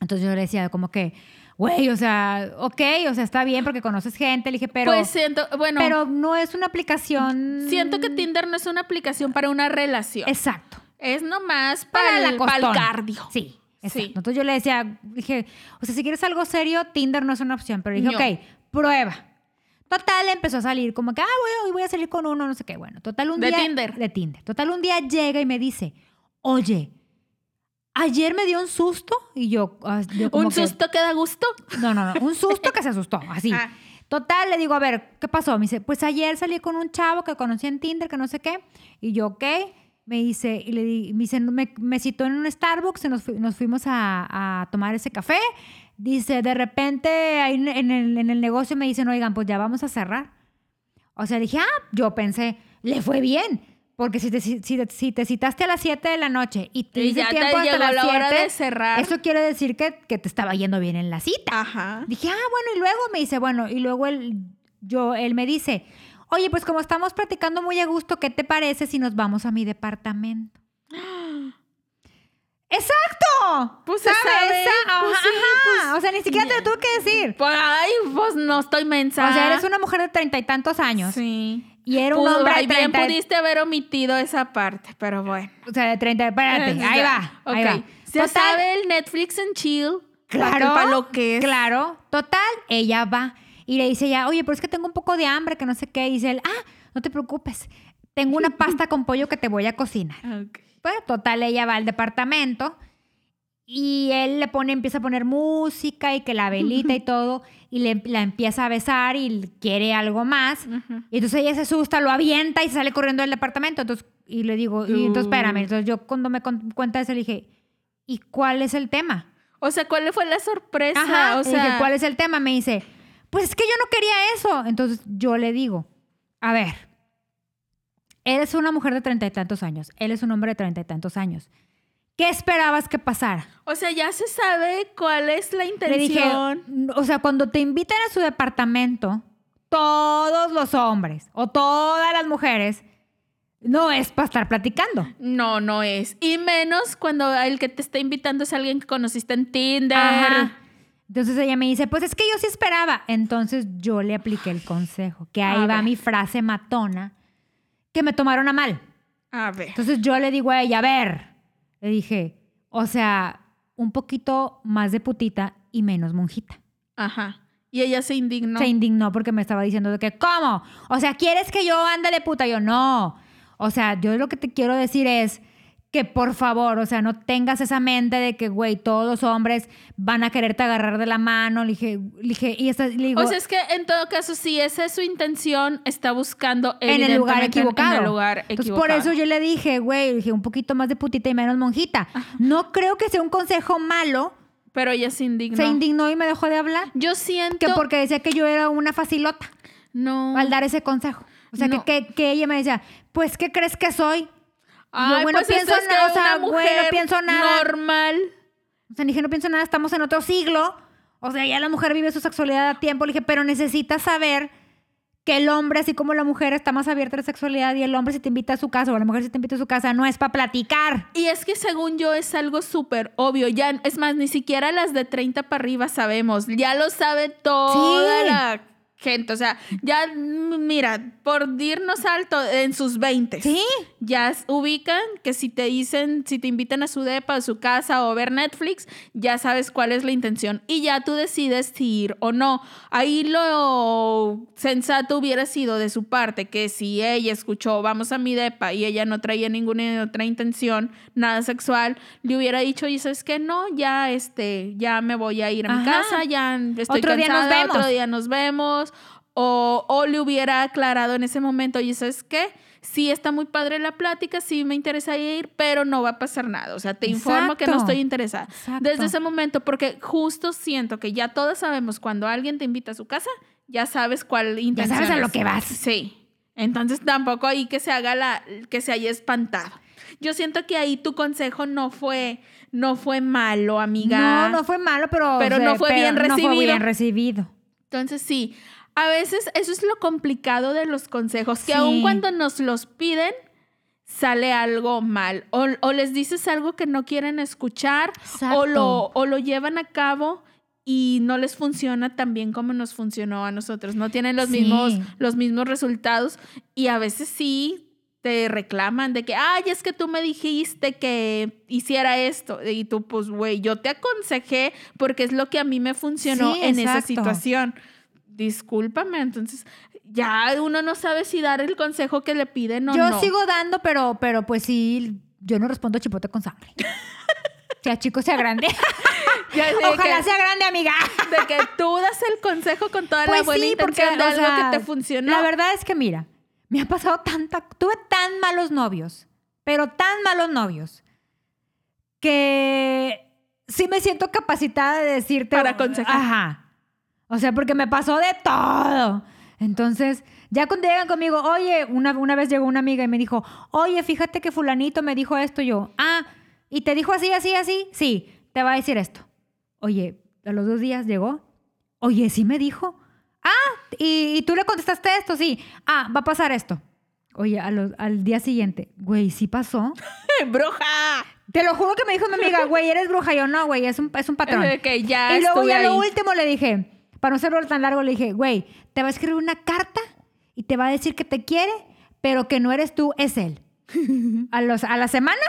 Entonces yo le decía como que, güey, o sea, ok, o sea, está bien porque conoces gente. Le dije, pero, pues siento, bueno, pero no es una aplicación... siento que Tinder no es una aplicación para una relación. Es, Exacto. nomás para, Para la el, para el cardio. Sí, exacto. Sí. Entonces yo le decía, dije, o sea, si quieres algo serio, Tinder no es una opción. Pero dije, No. ok, prueba. Total, empezó a salir como que, ah, voy, hoy voy a salir con uno, no sé qué. Bueno, total, un ¿De día. Tinder? De Tinder. Total, un día llega y me dice, oye, ayer me dio un susto. Y yo, ah, yo como Un que- susto que da gusto. no, no, no. Un susto que se asustó, así. Ah. Total, le digo, a ver, ¿qué pasó? Me dice, pues ayer salí con un chavo que conocí en Tinder, que no sé qué. Y yo, ¿ok? Me dice, y le di, me, dice, me, me citó en un Starbucks y nos, fu- nos fuimos a, a tomar ese café. Dice, de repente ahí en el, en el negocio me dicen, oigan, pues ya vamos a cerrar. O sea, dije, ah, yo pensé, le fue bien. Porque si te, si, si te- si te citaste a las 7 de la noche y te Y ya te tiempo hasta llegó las la hora 7, de cerrar. eso quiere decir que, que te estaba yendo bien en la cita. Ajá. Dije, ah, bueno, y luego me dice, bueno, y luego él, yo, él me dice, oye, pues como estamos platicando muy a gusto, ¿qué te parece si nos vamos a mi departamento? ¡Exacto! Pues se ¿Sabes? sabe, Ajá, pues sí. O sea, ni siquiera te lo tuve que decir. Pues, ay, pues no estoy mensa. O sea, eres una mujer de treinta y tantos años. Sí. Y era un Pudo- hombre de ay, bien 30. pudiste haber omitido esa parte, pero bueno. O sea, de 30. Espérate, ahí va. Ahí Ok. va. Ya Total, sabe el Netflix and chill. Claro. Para lo que es. Claro. Total, ella va y le dice ya, oye, pero es que tengo un poco de hambre, que no sé qué. Y dice él, ah, no te preocupes. Tengo una pasta con pollo que te voy a cocinar. Ok. Bueno, total, ella va al departamento y él le pone, empieza a poner música y que la velita y todo, y le, la empieza a besar y quiere algo más. Y entonces ella se asusta, lo avienta y sale corriendo del departamento. Entonces, y le digo, y entonces espérame. Entonces yo cuando me con- cuenta eso le dije, ¿y cuál es el tema? O sea, ¿cuál fue la sorpresa? Ajá, o dije, sea, ¿cuál es el tema? Me dice, pues es que yo no quería eso. Entonces yo le digo, a ver, eres una mujer de treinta y tantos años, él es un hombre de treinta y tantos años. ¿Qué esperabas que pasara? o sea, ya se sabe cuál es la Le dije, intención. o sea, cuando te invitan a su departamento, todos los hombres o todas las mujeres, no es para estar platicando. No, no es. Y menos cuando el que te está invitando es alguien que conociste en Tinder. Ajá. Entonces ella me dice, pues es que yo sí esperaba. Entonces yo le apliqué el consejo, que ahí A va ver. mi frase matona, que me tomaron a mal. A ver. Entonces yo le digo a ella, a ver, le dije, o sea, un poquito más de putita y menos monjita. Ajá. Y ella se indignó. Se indignó porque me estaba diciendo de que, ¿cómo? O sea, ¿quieres que yo ándale puta? Yo, no. O sea, yo lo que te quiero decir es que por favor, o sea, no tengas esa mente de que, güey, todos los hombres van a quererte agarrar de la mano. Le dije, le dije, y esta, le digo, O sea, es que en todo caso, si esa es su intención, está buscando en el lugar equivocado. En el lugar Entonces, equivocado. por eso yo le dije, güey, le dije, un poquito más de putita y menos monjita. No creo que sea un consejo malo. Pero ella se indignó. Se indignó y me dejó de hablar. Yo siento... Que porque decía que yo era una facilota No. al dar ese consejo. O sea, No. que, que, que ella me decía, pues, ¿qué crees que soy? Ay, yo, bueno, pues pienso es nada, o sea, güey, no pienso nada. normal. O sea, dije, no pienso nada, estamos en otro siglo. O sea, ya la mujer vive su sexualidad a tiempo. Le dije, pero necesitas saber que el hombre, así como la mujer, está más abierta a la sexualidad y el hombre si te invita a su casa o la mujer si te invita a su casa, no es para platicar. Y es que según yo es algo súper obvio. Ya, es más, ni siquiera las de 30 para arriba sabemos. Ya lo sabe toda Sí. la gente. O sea, ya, mm, mira, por irnos alto en sus 20. Sí. Ya ubican que si te dicen, si te invitan a su depa, a su casa o ver Netflix, ya sabes cuál es la intención. Y ya tú decides si ir o no. Ahí lo sensato hubiera sido de su parte que si ella escuchó vamos a mi depa y ella no traía ninguna otra intención, nada sexual, le hubiera dicho, y sabes que no, ya este, ya me voy a ir a mi Ajá. casa, ya estoy Otro día nos vemos. otro día nos vemos. O, o le hubiera aclarado en ese momento, oye, ¿sabes qué? Sí está muy padre la plática, sí me interesa ir, pero no va a pasar nada. O sea, te informo que no estoy interesada. Exacto. Desde ese momento, porque justo siento que ya todos sabemos cuando alguien te invita a su casa, ya sabes cuál intención sabes a lo que vas. Sí. Entonces tampoco ahí que se haga la, que se haya espantado. Yo siento que ahí tu consejo no fue, no fue malo, amiga. No, no fue malo, pero. Pero no fue bien No fue bien recibido. Entonces sí, a veces eso es lo complicado de los consejos, que Sí. aun cuando nos los piden, sale algo mal. O, o les dices algo que no quieren escuchar, Exacto. o lo, o lo llevan a cabo y no les funciona tan bien como nos funcionó a nosotros. No tienen los, Sí. mismos, los mismos resultados y a veces sí te reclaman de que, ay, es que tú me dijiste que hiciera esto. Y tú, pues, güey, yo te aconsejé porque es lo que a mí me funcionó Sí, en esa situación. Discúlpame, entonces ya uno no sabe si dar el consejo que le piden o yo no. sigo dando, pero, pero pues sí, yo no respondo chipote con sangre. sea chico, sea grande. Ojalá que- sea grande, amiga. de que tú das el consejo con toda la Pues buena sí, porque, de o algo sea, que te funcionó. La verdad es que, mira, me ha pasado tanta. Tuve tan malos novios, pero tan malos novios, que sí me siento capacitada de decirte. Para aconsejar. Ajá. O sea, porque me pasó de todo. Entonces, ya cuando llegan conmigo, oye, una, una vez llegó una amiga y me dijo, oye, fíjate que Fulanito me dijo esto. Y yo, ah, ¿y te dijo así, así, así? Sí, te va a decir esto. Oye, a los dos días llegó. Oye, sí me dijo. Ah, ¿y, y tú le contestaste esto? Sí. Ah, va a pasar esto. Oye, a los- al día siguiente, güey, ¿sí pasó? ¡Bruja! Te lo juro que me dijo mi amiga, güey, eres bruja. Yo, no, güey, es un, es un patrón. Que ya y luego ya lo último le dije, para no hacerlo tan largo, le dije, güey, te va a escribir una carta y te va a decir que te quiere, pero que no eres tú, es él. A, los, a la semana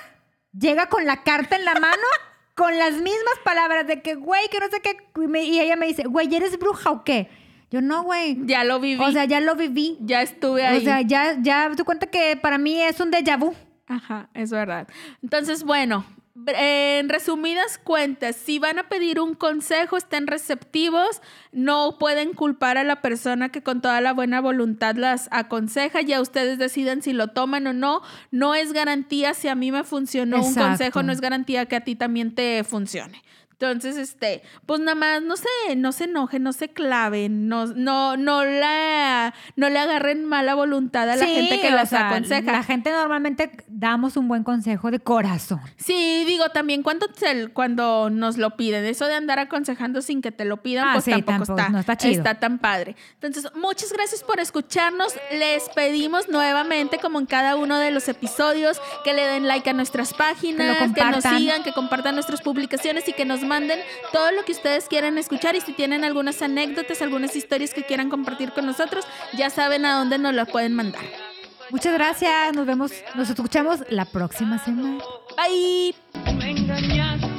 llega con la carta en la mano, con las mismas palabras de que, güey, que no sé qué. Y ella me dice, güey, ¿eres bruja o qué? Yo, no, güey. Ya lo viví. O sea, ya lo viví. ya estuve ahí. O sea, ya, ya, tú cuenta que para mí es un déjà vu. Ajá, es verdad. Entonces, bueno, en resumidas cuentas, si van a pedir un consejo, estén receptivos, no pueden culpar a la persona que con toda la buena voluntad las aconseja, ya ustedes deciden si lo toman o no, no es garantía si a mí me funcionó un consejo, no es garantía que a ti también te funcione. Entonces, este, pues nada más, no se, no se enojen, no se claven, no, no, no la, no le agarren mala voluntad a la Sí, gente que las sea, aconseja. La gente normalmente damos un buen consejo de corazón. Sí, digo, también cuando, se- cuando nos lo piden, eso de andar aconsejando sin que te lo pidan, Ah, pues sí, tampoco, tampoco, está, no está chido. tan padre. Entonces, muchas gracias por escucharnos. Les pedimos nuevamente, como en cada uno de los episodios, que le den like a nuestras páginas, que, nos compartan. sigan, que compartan nuestras publicaciones y que nos manden todo lo que ustedes quieran escuchar. Y si tienen algunas anécdotas, algunas historias que quieran compartir con nosotros, ya saben a dónde nos la pueden mandar. Muchas gracias. Nos vemos, nos escuchamos la próxima semana. Bye. me engañaste.